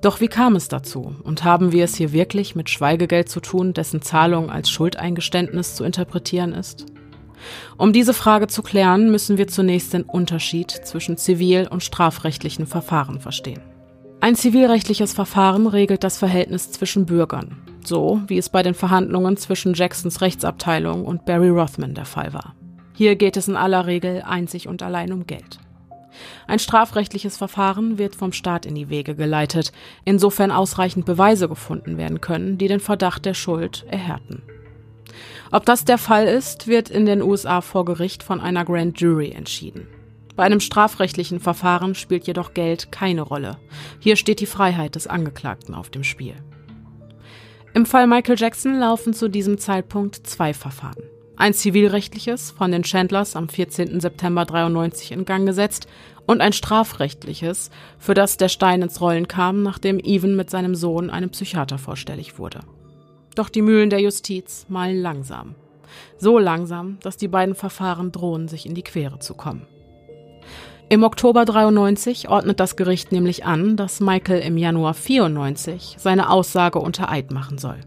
Doch wie kam es dazu? Und haben wir es hier wirklich mit Schweigegeld zu tun, dessen Zahlung als Schuldeingeständnis zu interpretieren ist? Um diese Frage zu klären, müssen wir zunächst den Unterschied zwischen zivil- und strafrechtlichen Verfahren verstehen. Ein zivilrechtliches Verfahren regelt das Verhältnis zwischen Bürgern, so wie es bei den Verhandlungen zwischen Jacksons Rechtsabteilung und Barry Rothman der Fall war. Hier geht es in aller Regel einzig und allein um Geld. Ein strafrechtliches Verfahren wird vom Staat in die Wege geleitet, insofern ausreichend Beweise gefunden werden können, die den Verdacht der Schuld erhärten. Ob das der Fall ist, wird in den USA vor Gericht von einer Grand Jury entschieden. Bei einem strafrechtlichen Verfahren spielt jedoch Geld keine Rolle. Hier steht die Freiheit des Angeklagten auf dem Spiel. Im Fall Michael Jackson laufen zu diesem Zeitpunkt zwei Verfahren. Ein zivilrechtliches, von den Chandlers am 14. September 93 in Gang gesetzt, und ein strafrechtliches, für das der Stein ins Rollen kam, nachdem Even mit seinem Sohn einem Psychiater vorstellig wurde. Doch die Mühlen der Justiz malen langsam. So langsam, dass die beiden Verfahren drohen, sich in die Quere zu kommen. Im Oktober 93 ordnet das Gericht nämlich an, dass Michael im Januar 94 seine Aussage unter Eid machen soll.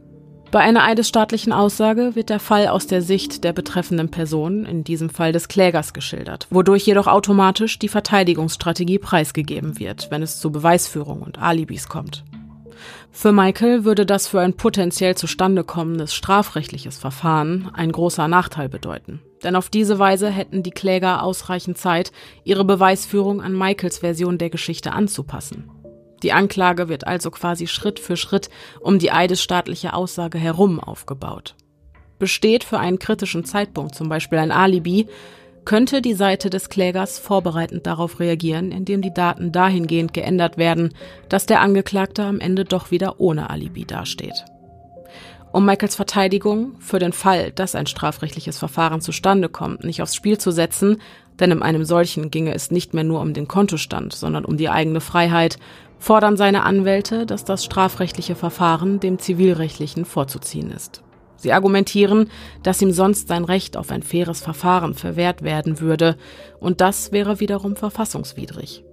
Bei einer eidesstaatlichen Aussage wird der Fall aus der Sicht der betreffenden Person, in diesem Fall des Klägers, geschildert, wodurch jedoch automatisch die Verteidigungsstrategie preisgegeben wird, wenn es zu Beweisführung und Alibis kommt. Für Michael würde das für ein potenziell zustande kommendes strafrechtliches Verfahren ein großer Nachteil bedeuten. Denn auf diese Weise hätten die Kläger ausreichend Zeit, ihre Beweisführung an Michaels Version der Geschichte anzupassen. Die Anklage wird also quasi Schritt für Schritt um die eidesstaatliche Aussage herum aufgebaut. Besteht für einen kritischen Zeitpunkt zum Beispiel ein Alibi, könnte die Seite des Klägers vorbereitend darauf reagieren, indem die Daten dahingehend geändert werden, dass der Angeklagte am Ende doch wieder ohne Alibi dasteht. Um Michaels Verteidigung für den Fall, dass ein strafrechtliches Verfahren zustande kommt, nicht aufs Spiel zu setzen, denn in einem solchen ginge es nicht mehr nur um den Kontostand, sondern um die eigene Freiheit, fordern seine Anwälte, dass das strafrechtliche Verfahren dem zivilrechtlichen vorzuziehen ist. Sie argumentieren, dass ihm sonst sein Recht auf ein faires Verfahren verwehrt werden würde, und das wäre wiederum verfassungswidrig.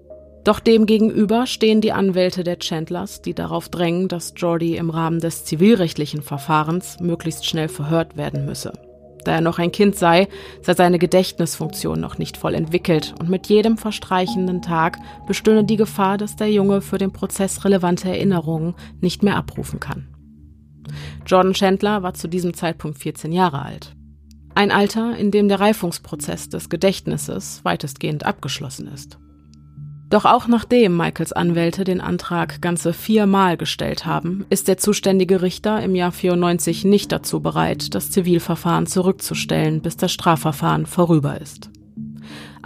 Doch demgegenüber stehen die Anwälte der Chandlers, die darauf drängen, dass Jordi im Rahmen des zivilrechtlichen Verfahrens möglichst schnell verhört werden müsse. Da er noch ein Kind sei, sei seine Gedächtnisfunktion noch nicht voll entwickelt und mit jedem verstreichenden Tag bestünde die Gefahr, dass der Junge für den Prozess relevante Erinnerungen nicht mehr abrufen kann. Jordan Chandler war zu diesem Zeitpunkt 14 Jahre alt. Ein Alter, in dem der Reifungsprozess des Gedächtnisses weitestgehend abgeschlossen ist. Doch auch nachdem Michaels Anwälte den Antrag ganze viermal gestellt haben, ist der zuständige Richter im Jahr 94 nicht dazu bereit, das Zivilverfahren zurückzustellen, bis das Strafverfahren vorüber ist.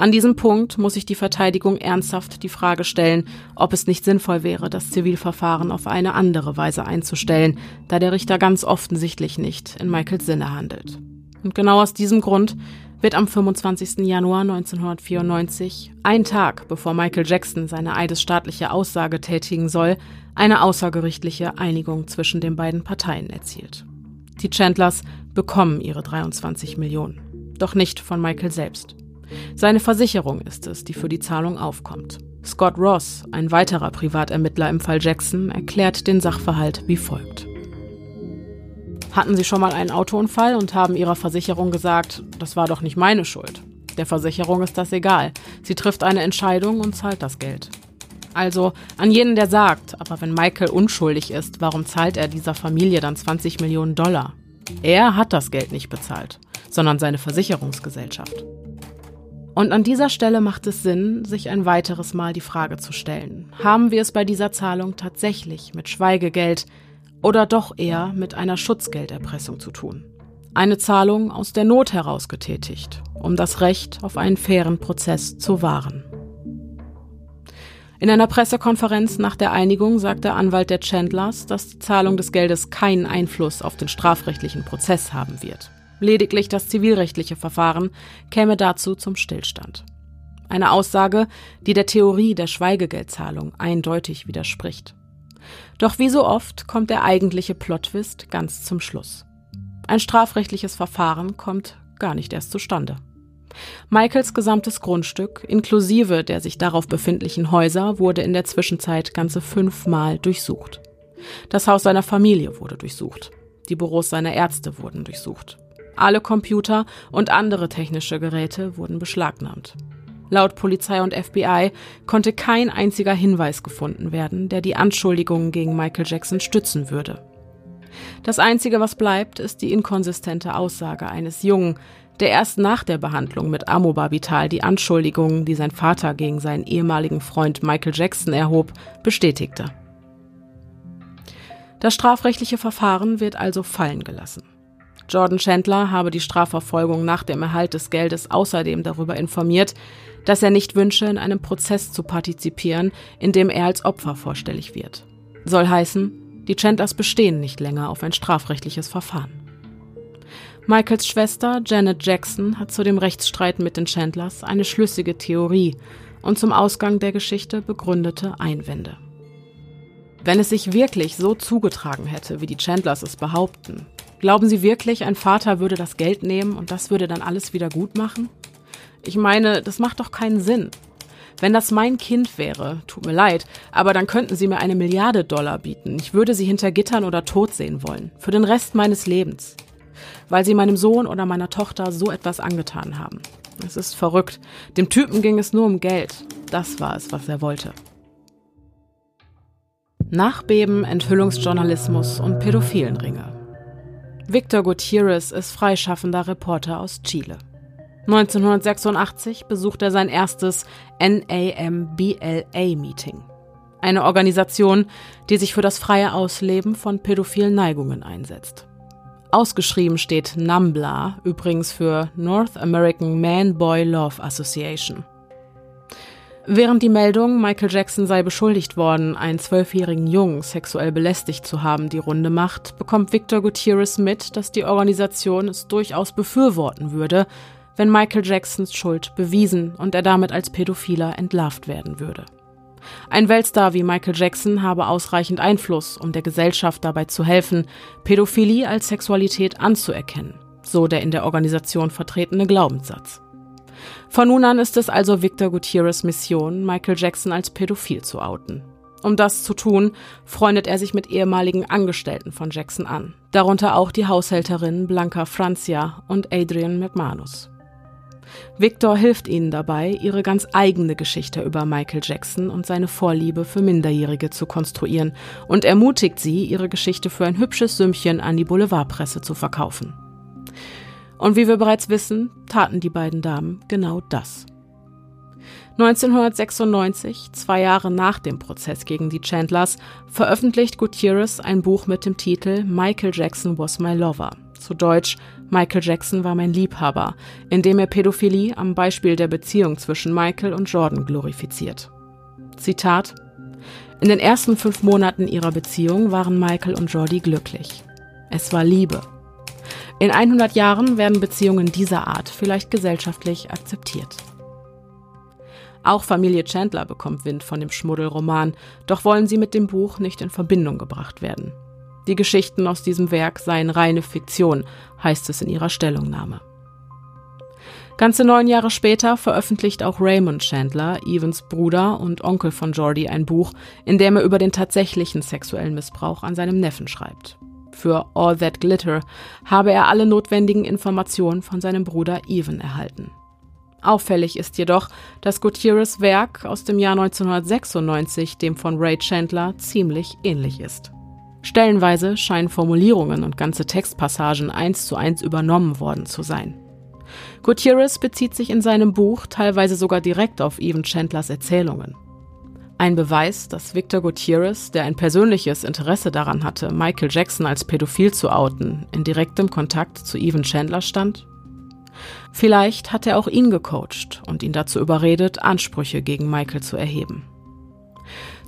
An diesem Punkt muss sich die Verteidigung ernsthaft die Frage stellen, ob es nicht sinnvoll wäre, das Zivilverfahren auf eine andere Weise einzustellen, da der Richter ganz offensichtlich nicht in Michaels Sinne handelt. Und genau aus diesem Grund wird am 25. Januar 1994, ein Tag bevor Michael Jackson seine eidesstaatliche Aussage tätigen soll, eine außergerichtliche Einigung zwischen den beiden Parteien erzielt. Die Chandlers bekommen ihre 23 Millionen, doch nicht von Michael selbst. Seine Versicherung ist es, die für die Zahlung aufkommt. Scott Ross, ein weiterer Privatermittler im Fall Jackson, erklärt den Sachverhalt wie folgt. Hatten Sie schon mal einen Autounfall und haben Ihrer Versicherung gesagt, das war doch nicht meine Schuld. Der Versicherung ist das egal. Sie trifft eine Entscheidung und zahlt das Geld. Also an jeden, der sagt, aber wenn Michael unschuldig ist, warum zahlt er dieser Familie dann 20 Millionen Dollar? Er hat das Geld nicht bezahlt, sondern seine Versicherungsgesellschaft. Und an dieser Stelle macht es Sinn, sich ein weiteres Mal die Frage zu stellen, haben wir es bei dieser Zahlung tatsächlich mit Schweigegeld oder doch eher mit einer Schutzgelderpressung zu tun? Eine Zahlung aus der Not heraus getätigt, um das Recht auf einen fairen Prozess zu wahren. In einer Pressekonferenz nach der Einigung sagt der Anwalt der Chandlers, dass die Zahlung des Geldes keinen Einfluss auf den strafrechtlichen Prozess haben wird. Lediglich das zivilrechtliche Verfahren käme dazu zum Stillstand. Eine Aussage, die der Theorie der Schweigegeldzahlung eindeutig widerspricht. Doch wie so oft kommt der eigentliche Plotwist ganz zum Schluss. Ein strafrechtliches Verfahren kommt gar nicht erst zustande. Michaels gesamtes Grundstück, inklusive der sich darauf befindlichen Häuser, wurde in der Zwischenzeit ganze fünfmal durchsucht. Das Haus seiner Familie wurde durchsucht. Die Büros seiner Ärzte wurden durchsucht. Alle Computer und andere technische Geräte wurden beschlagnahmt. Laut Polizei und FBI konnte kein einziger Hinweis gefunden werden, der die Anschuldigungen gegen Michael Jackson stützen würde. Das Einzige, was bleibt, ist die inkonsistente Aussage eines Jungen, der erst nach der Behandlung mit Amobarbital die Anschuldigungen, die sein Vater gegen seinen ehemaligen Freund Michael Jackson erhob, bestätigte. Das strafrechtliche Verfahren wird also fallen gelassen. Jordan Chandler habe die Strafverfolgung nach dem Erhalt des Geldes außerdem darüber informiert, dass er nicht wünsche, in einem Prozess zu partizipieren, in dem er als Opfer vorstellig wird. Soll heißen, die Chandlers bestehen nicht länger auf ein strafrechtliches Verfahren. Michaels Schwester Janet Jackson hat zu dem Rechtsstreit mit den Chandlers eine schlüssige Theorie und zum Ausgang der Geschichte begründete Einwände. Wenn es sich wirklich so zugetragen hätte, wie die Chandlers es behaupten, glauben Sie wirklich, ein Vater würde das Geld nehmen und das würde dann alles wieder gut machen? Ich meine, das macht doch keinen Sinn. Wenn das mein Kind wäre, tut mir leid, aber dann könnten Sie mir eine Milliarde Dollar bieten. Ich würde sie hinter Gittern oder tot sehen wollen. Für den Rest meines Lebens. Weil Sie meinem Sohn oder meiner Tochter so etwas angetan haben. Es ist verrückt. Dem Typen ging es nur um Geld. Das war es, was er wollte. Nachbeben, Enthüllungsjournalismus und Pädophilenringe. Victor Gutierrez ist freischaffender Reporter aus Chile. 1986 besucht er sein erstes NAMBLA-Meeting. Eine Organisation, die sich für das freie Ausleben von pädophilen Neigungen einsetzt. Ausgeschrieben steht NAMBLA, übrigens für North American Man-Boy Love Association. Während die Meldung, Michael Jackson sei beschuldigt worden, einen zwölfjährigen Jungen sexuell belästigt zu haben, die Runde macht, bekommt Victor Gutierrez mit, dass die Organisation es durchaus befürworten würde, wenn Michael Jacksons Schuld bewiesen und er damit als Pädophiler entlarvt werden würde. Ein Weltstar wie Michael Jackson habe ausreichend Einfluss, um der Gesellschaft dabei zu helfen, Pädophilie als Sexualität anzuerkennen, so der in der Organisation vertretene Glaubenssatz. Von nun an ist es also Victor Gutierrez Mission, Michael Jackson als pädophil zu outen. Um das zu tun, freundet er sich mit ehemaligen Angestellten von Jackson an, darunter auch die Haushälterinnen Blanca Francia und Adrian McManus. Victor hilft ihnen dabei, ihre ganz eigene Geschichte über Michael Jackson und seine Vorliebe für Minderjährige zu konstruieren und ermutigt sie, ihre Geschichte für ein hübsches Sümmchen an die Boulevardpresse zu verkaufen. Und wie wir bereits wissen, taten die beiden Damen genau das. 1996, zwei Jahre nach dem Prozess gegen die Chandlers, veröffentlicht Gutierrez ein Buch mit dem Titel Michael Jackson Was My Lover, zu Deutsch Michael Jackson war mein Liebhaber, in dem er Pädophilie am Beispiel der Beziehung zwischen Michael und Jordan glorifiziert. Zitat In den ersten fünf Monaten ihrer Beziehung waren Michael und Jordi glücklich. Es war Liebe. In 100 Jahren werden Beziehungen dieser Art vielleicht gesellschaftlich akzeptiert. Auch Familie Chandler bekommt Wind von dem Schmuddelroman, doch wollen sie mit dem Buch nicht in Verbindung gebracht werden. Die Geschichten aus diesem Werk seien reine Fiktion, heißt es in ihrer Stellungnahme. Ganze neun Jahre später veröffentlicht auch Raymond Chandler, Evans Bruder und Onkel von Jordi, ein Buch, in dem er über den tatsächlichen sexuellen Missbrauch an seinem Neffen schreibt. Für All That Glitter habe er alle notwendigen Informationen von seinem Bruder Evan erhalten. Auffällig ist jedoch, dass Gutierrez Werk aus dem Jahr 1996 dem von Ray Chandler ziemlich ähnlich ist. Stellenweise scheinen Formulierungen und ganze Textpassagen eins zu eins übernommen worden zu sein. Gutierrez bezieht sich in seinem Buch teilweise sogar direkt auf Evan Chandlers Erzählungen. Ein Beweis, dass Victor Gutierrez, der ein persönliches Interesse daran hatte, Michael Jackson als pädophil zu outen, in direktem Kontakt zu Evan Chandler stand? Vielleicht hat er auch ihn gecoacht und ihn dazu überredet, Ansprüche gegen Michael zu erheben.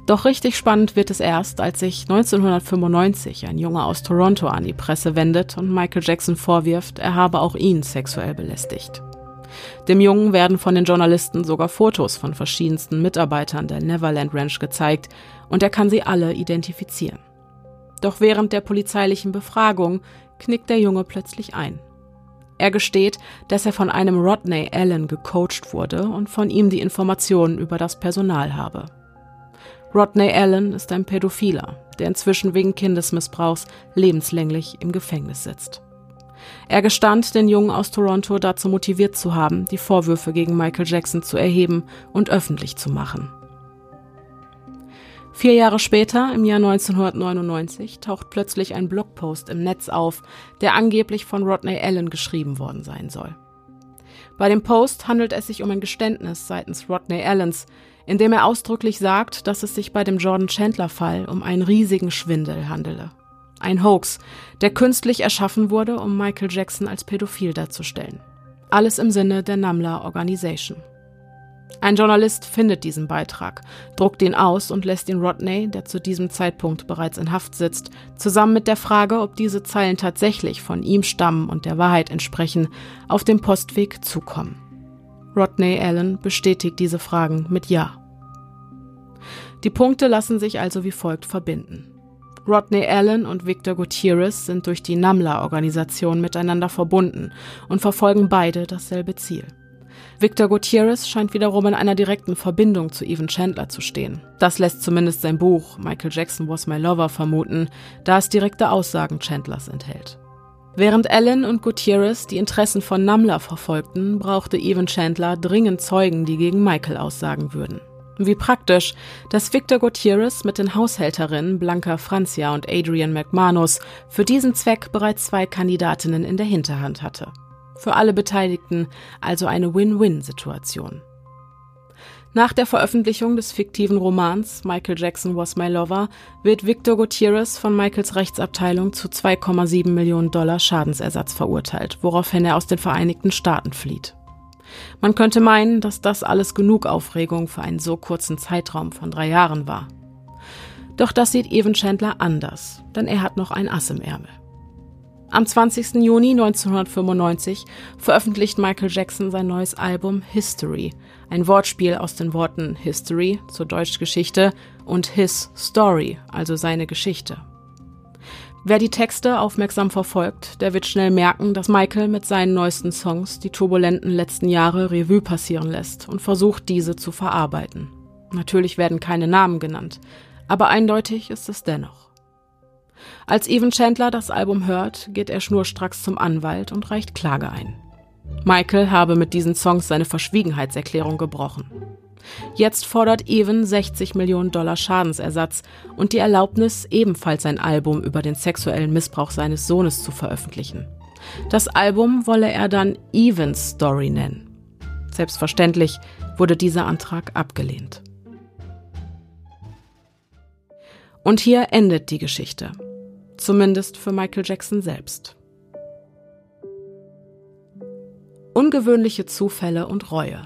Doch richtig spannend wird es erst, als sich 1995 ein Junge aus Toronto an die Presse wendet und Michael Jackson vorwirft, er habe auch ihn sexuell belästigt. Dem Jungen werden von den Journalisten sogar Fotos von verschiedensten Mitarbeitern der Neverland Ranch gezeigt und er kann sie alle identifizieren. Doch während der polizeilichen Befragung knickt der Junge plötzlich ein. Er gesteht, dass er von einem Rodney Allen gecoacht wurde und von ihm die Informationen über das Personal habe. Rodney Allen ist ein Pädophiler, der inzwischen wegen Kindesmissbrauchs lebenslänglich im Gefängnis sitzt. Er gestand, den Jungen aus Toronto dazu motiviert zu haben, die Vorwürfe gegen Michael Jackson zu erheben und öffentlich zu machen. Vier Jahre später, im Jahr 1999, taucht plötzlich ein Blogpost im Netz auf, der angeblich von Rodney Allen geschrieben worden sein soll. Bei dem Post handelt es sich um ein Geständnis seitens Rodney Allens, in dem er ausdrücklich sagt, dass es sich bei dem Jordan Chandler-Fall um einen riesigen Schwindel handele. Ein Hoax, der künstlich erschaffen wurde, um Michael Jackson als pädophil darzustellen. Alles im Sinne der Namla Organization. Ein Journalist findet diesen Beitrag, druckt ihn aus und lässt ihn Rodney, der zu diesem Zeitpunkt bereits in Haft sitzt, zusammen mit der Frage, ob diese Zeilen tatsächlich von ihm stammen und der Wahrheit entsprechen, auf dem Postweg zukommen. Rodney Allen bestätigt diese Fragen mit Ja. Die Punkte lassen sich also wie folgt verbinden. Rodney Allen und Victor Gutierrez sind durch die NAMLA-Organisation miteinander verbunden und verfolgen beide dasselbe Ziel. Victor Gutierrez scheint wiederum in einer direkten Verbindung zu Evan Chandler zu stehen. Das lässt zumindest sein Buch Michael Jackson Was My Lover vermuten, da es direkte Aussagen Chandlers enthält. Während Allen und Gutierrez die Interessen von Namla verfolgten, brauchte Evan Chandler dringend Zeugen, die gegen Michael aussagen würden. Wie praktisch, dass Victor Gutierrez mit den Haushälterinnen Blanca Francia und Adrian McManus für diesen Zweck bereits zwei Kandidatinnen in der Hinterhand hatte. Für alle Beteiligten also eine Win-Win-Situation. Nach der Veröffentlichung des fiktiven Romans Michael Jackson Was My Lover wird Victor Gutierrez von Michaels Rechtsabteilung zu 2,7 Millionen Dollar Schadensersatz verurteilt, woraufhin er aus den Vereinigten Staaten flieht. Man könnte meinen, dass das alles genug Aufregung für einen so kurzen Zeitraum von drei Jahren war. Doch das sieht Evan Chandler anders, denn er hat noch ein Ass im Ärmel. Am 20. Juni 1995 veröffentlicht Michael Jackson sein neues Album History, ein Wortspiel aus den Worten History, zur Deutsch Geschichte, und His Story, also seine Geschichte. Wer die Texte aufmerksam verfolgt, der wird schnell merken, dass Michael mit seinen neuesten Songs die turbulenten letzten Jahre Revue passieren lässt und versucht, diese zu verarbeiten. Natürlich werden keine Namen genannt, aber eindeutig ist es dennoch. Als Evan Chandler das Album hört, geht er schnurstracks zum Anwalt und reicht Klage ein. Michael habe mit diesen Songs seine Verschwiegenheitserklärung gebrochen. Jetzt fordert Evan 60 Millionen Dollar Schadensersatz und die Erlaubnis, ebenfalls ein Album über den sexuellen Missbrauch seines Sohnes zu veröffentlichen. Das Album wolle er dann Evans Story nennen. Selbstverständlich wurde dieser Antrag abgelehnt. Und hier endet die Geschichte. Zumindest für Michael Jackson selbst. Ungewöhnliche Zufälle und Reue.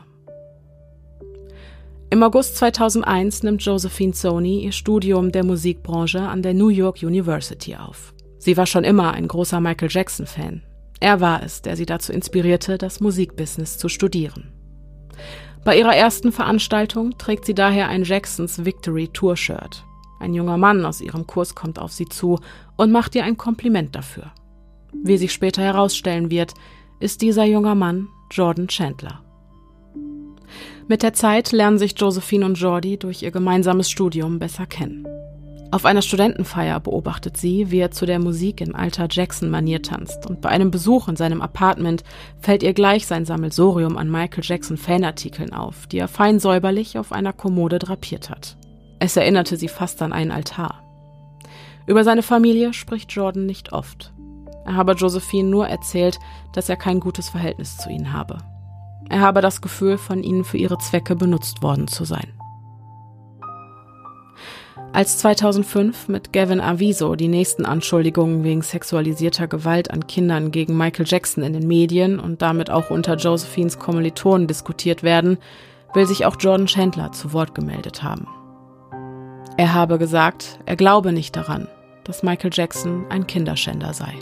Im August 2001 nimmt Josephine Sony ihr Studium der Musikbranche an der New York University auf. Sie war schon immer ein großer Michael Jackson-Fan. Er war es, der sie dazu inspirierte, das Musikbusiness zu studieren. Bei ihrer ersten Veranstaltung trägt sie daher ein Jacksons Victory Tour Shirt. Ein junger Mann aus ihrem Kurs kommt auf sie zu und macht ihr ein Kompliment dafür. Wie sich später herausstellen wird, ist dieser junge Mann Jordan Chandler. Mit der Zeit lernen sich Josephine und Jordi durch ihr gemeinsames Studium besser kennen. Auf einer Studentenfeier beobachtet sie, wie er zu der Musik in alter Jackson-Manier tanzt und bei einem Besuch in seinem Apartment fällt ihr gleich sein Sammelsorium an Michael Jackson Fanartikeln auf, die er fein säuberlich auf einer Kommode drapiert hat. Es erinnerte sie fast an einen Altar. Über seine Familie spricht Jordan nicht oft. Er habe Josephine nur erzählt, dass er kein gutes Verhältnis zu ihnen habe. Er habe das Gefühl, von ihnen für ihre Zwecke benutzt worden zu sein. Als 2005 mit Gavin Aviso die nächsten Anschuldigungen wegen sexualisierter Gewalt an Kindern gegen Michael Jackson in den Medien und damit auch unter Josephines Kommilitonen diskutiert werden, will sich auch Jordan Chandler zu Wort gemeldet haben. Er habe gesagt, er glaube nicht daran, dass Michael Jackson ein Kinderschänder sei.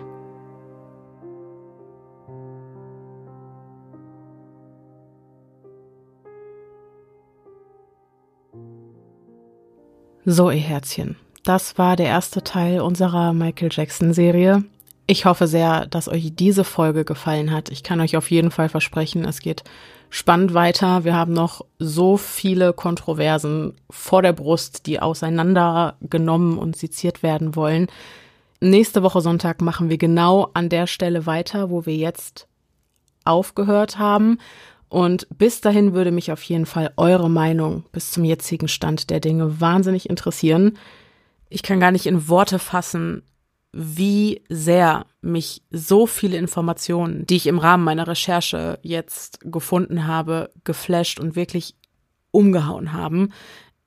So, ihr Herzchen, das war der erste Teil unserer Michael Jackson-Serie. Ich hoffe sehr, dass euch diese Folge gefallen hat. Ich kann euch auf jeden Fall versprechen, es geht spannend weiter. Wir haben noch so viele Kontroversen vor der Brust, die auseinandergenommen und seziert werden wollen. Nächste Woche Sonntag machen wir genau an der Stelle weiter, wo wir jetzt aufgehört haben. Und bis dahin würde mich auf jeden Fall eure Meinung bis zum jetzigen Stand der Dinge wahnsinnig interessieren. Ich kann gar nicht in Worte fassen, wie sehr mich so viele Informationen, die ich im Rahmen meiner Recherche jetzt gefunden habe, geflasht und wirklich umgehauen haben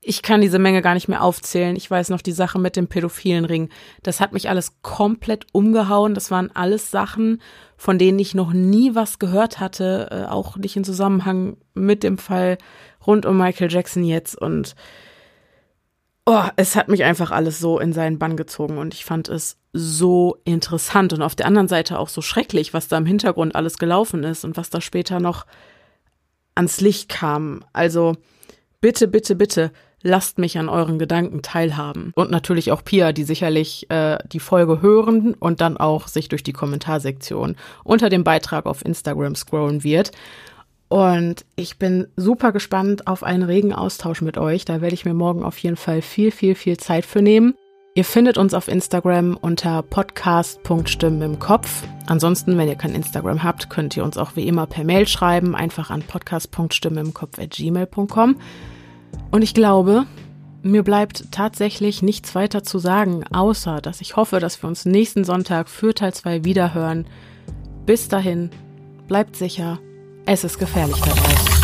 ich kann diese Menge gar nicht mehr aufzählen. Ich weiß noch die Sache mit dem pädophilen Ring. Das hat mich alles komplett umgehauen. Das waren alles Sachen, von denen ich noch nie was gehört hatte, äh, auch nicht in Zusammenhang mit dem Fall rund um Michael Jackson jetzt. Und oh, es hat mich einfach alles so in seinen Bann gezogen und ich fand es so interessant und auf der anderen Seite auch so schrecklich, was da im Hintergrund alles gelaufen ist und was da später noch ans Licht kam. Also bitte, bitte, bitte lasst mich an euren Gedanken teilhaben. Und natürlich auch Pia, die sicherlich äh, die Folge hören und dann auch sich durch die Kommentarsektion unter dem Beitrag auf Instagram scrollen wird. Und ich bin super gespannt auf einen regen Austausch mit euch. Da werde ich mir morgen auf jeden Fall viel, viel, viel Zeit für nehmen. Ihr findet uns auf Instagram unter podcast.stimmen im Kopf. Ansonsten, wenn ihr kein Instagram habt, könnt ihr uns auch wie immer per Mail schreiben, einfach an podcast.stimmen im Kopf at gmail.com. Und ich glaube, mir bleibt tatsächlich nichts weiter zu sagen, außer dass ich hoffe, dass wir uns nächsten Sonntag für Teil 2 wiederhören. Bis dahin, bleibt sicher, es ist gefährlich da draußen.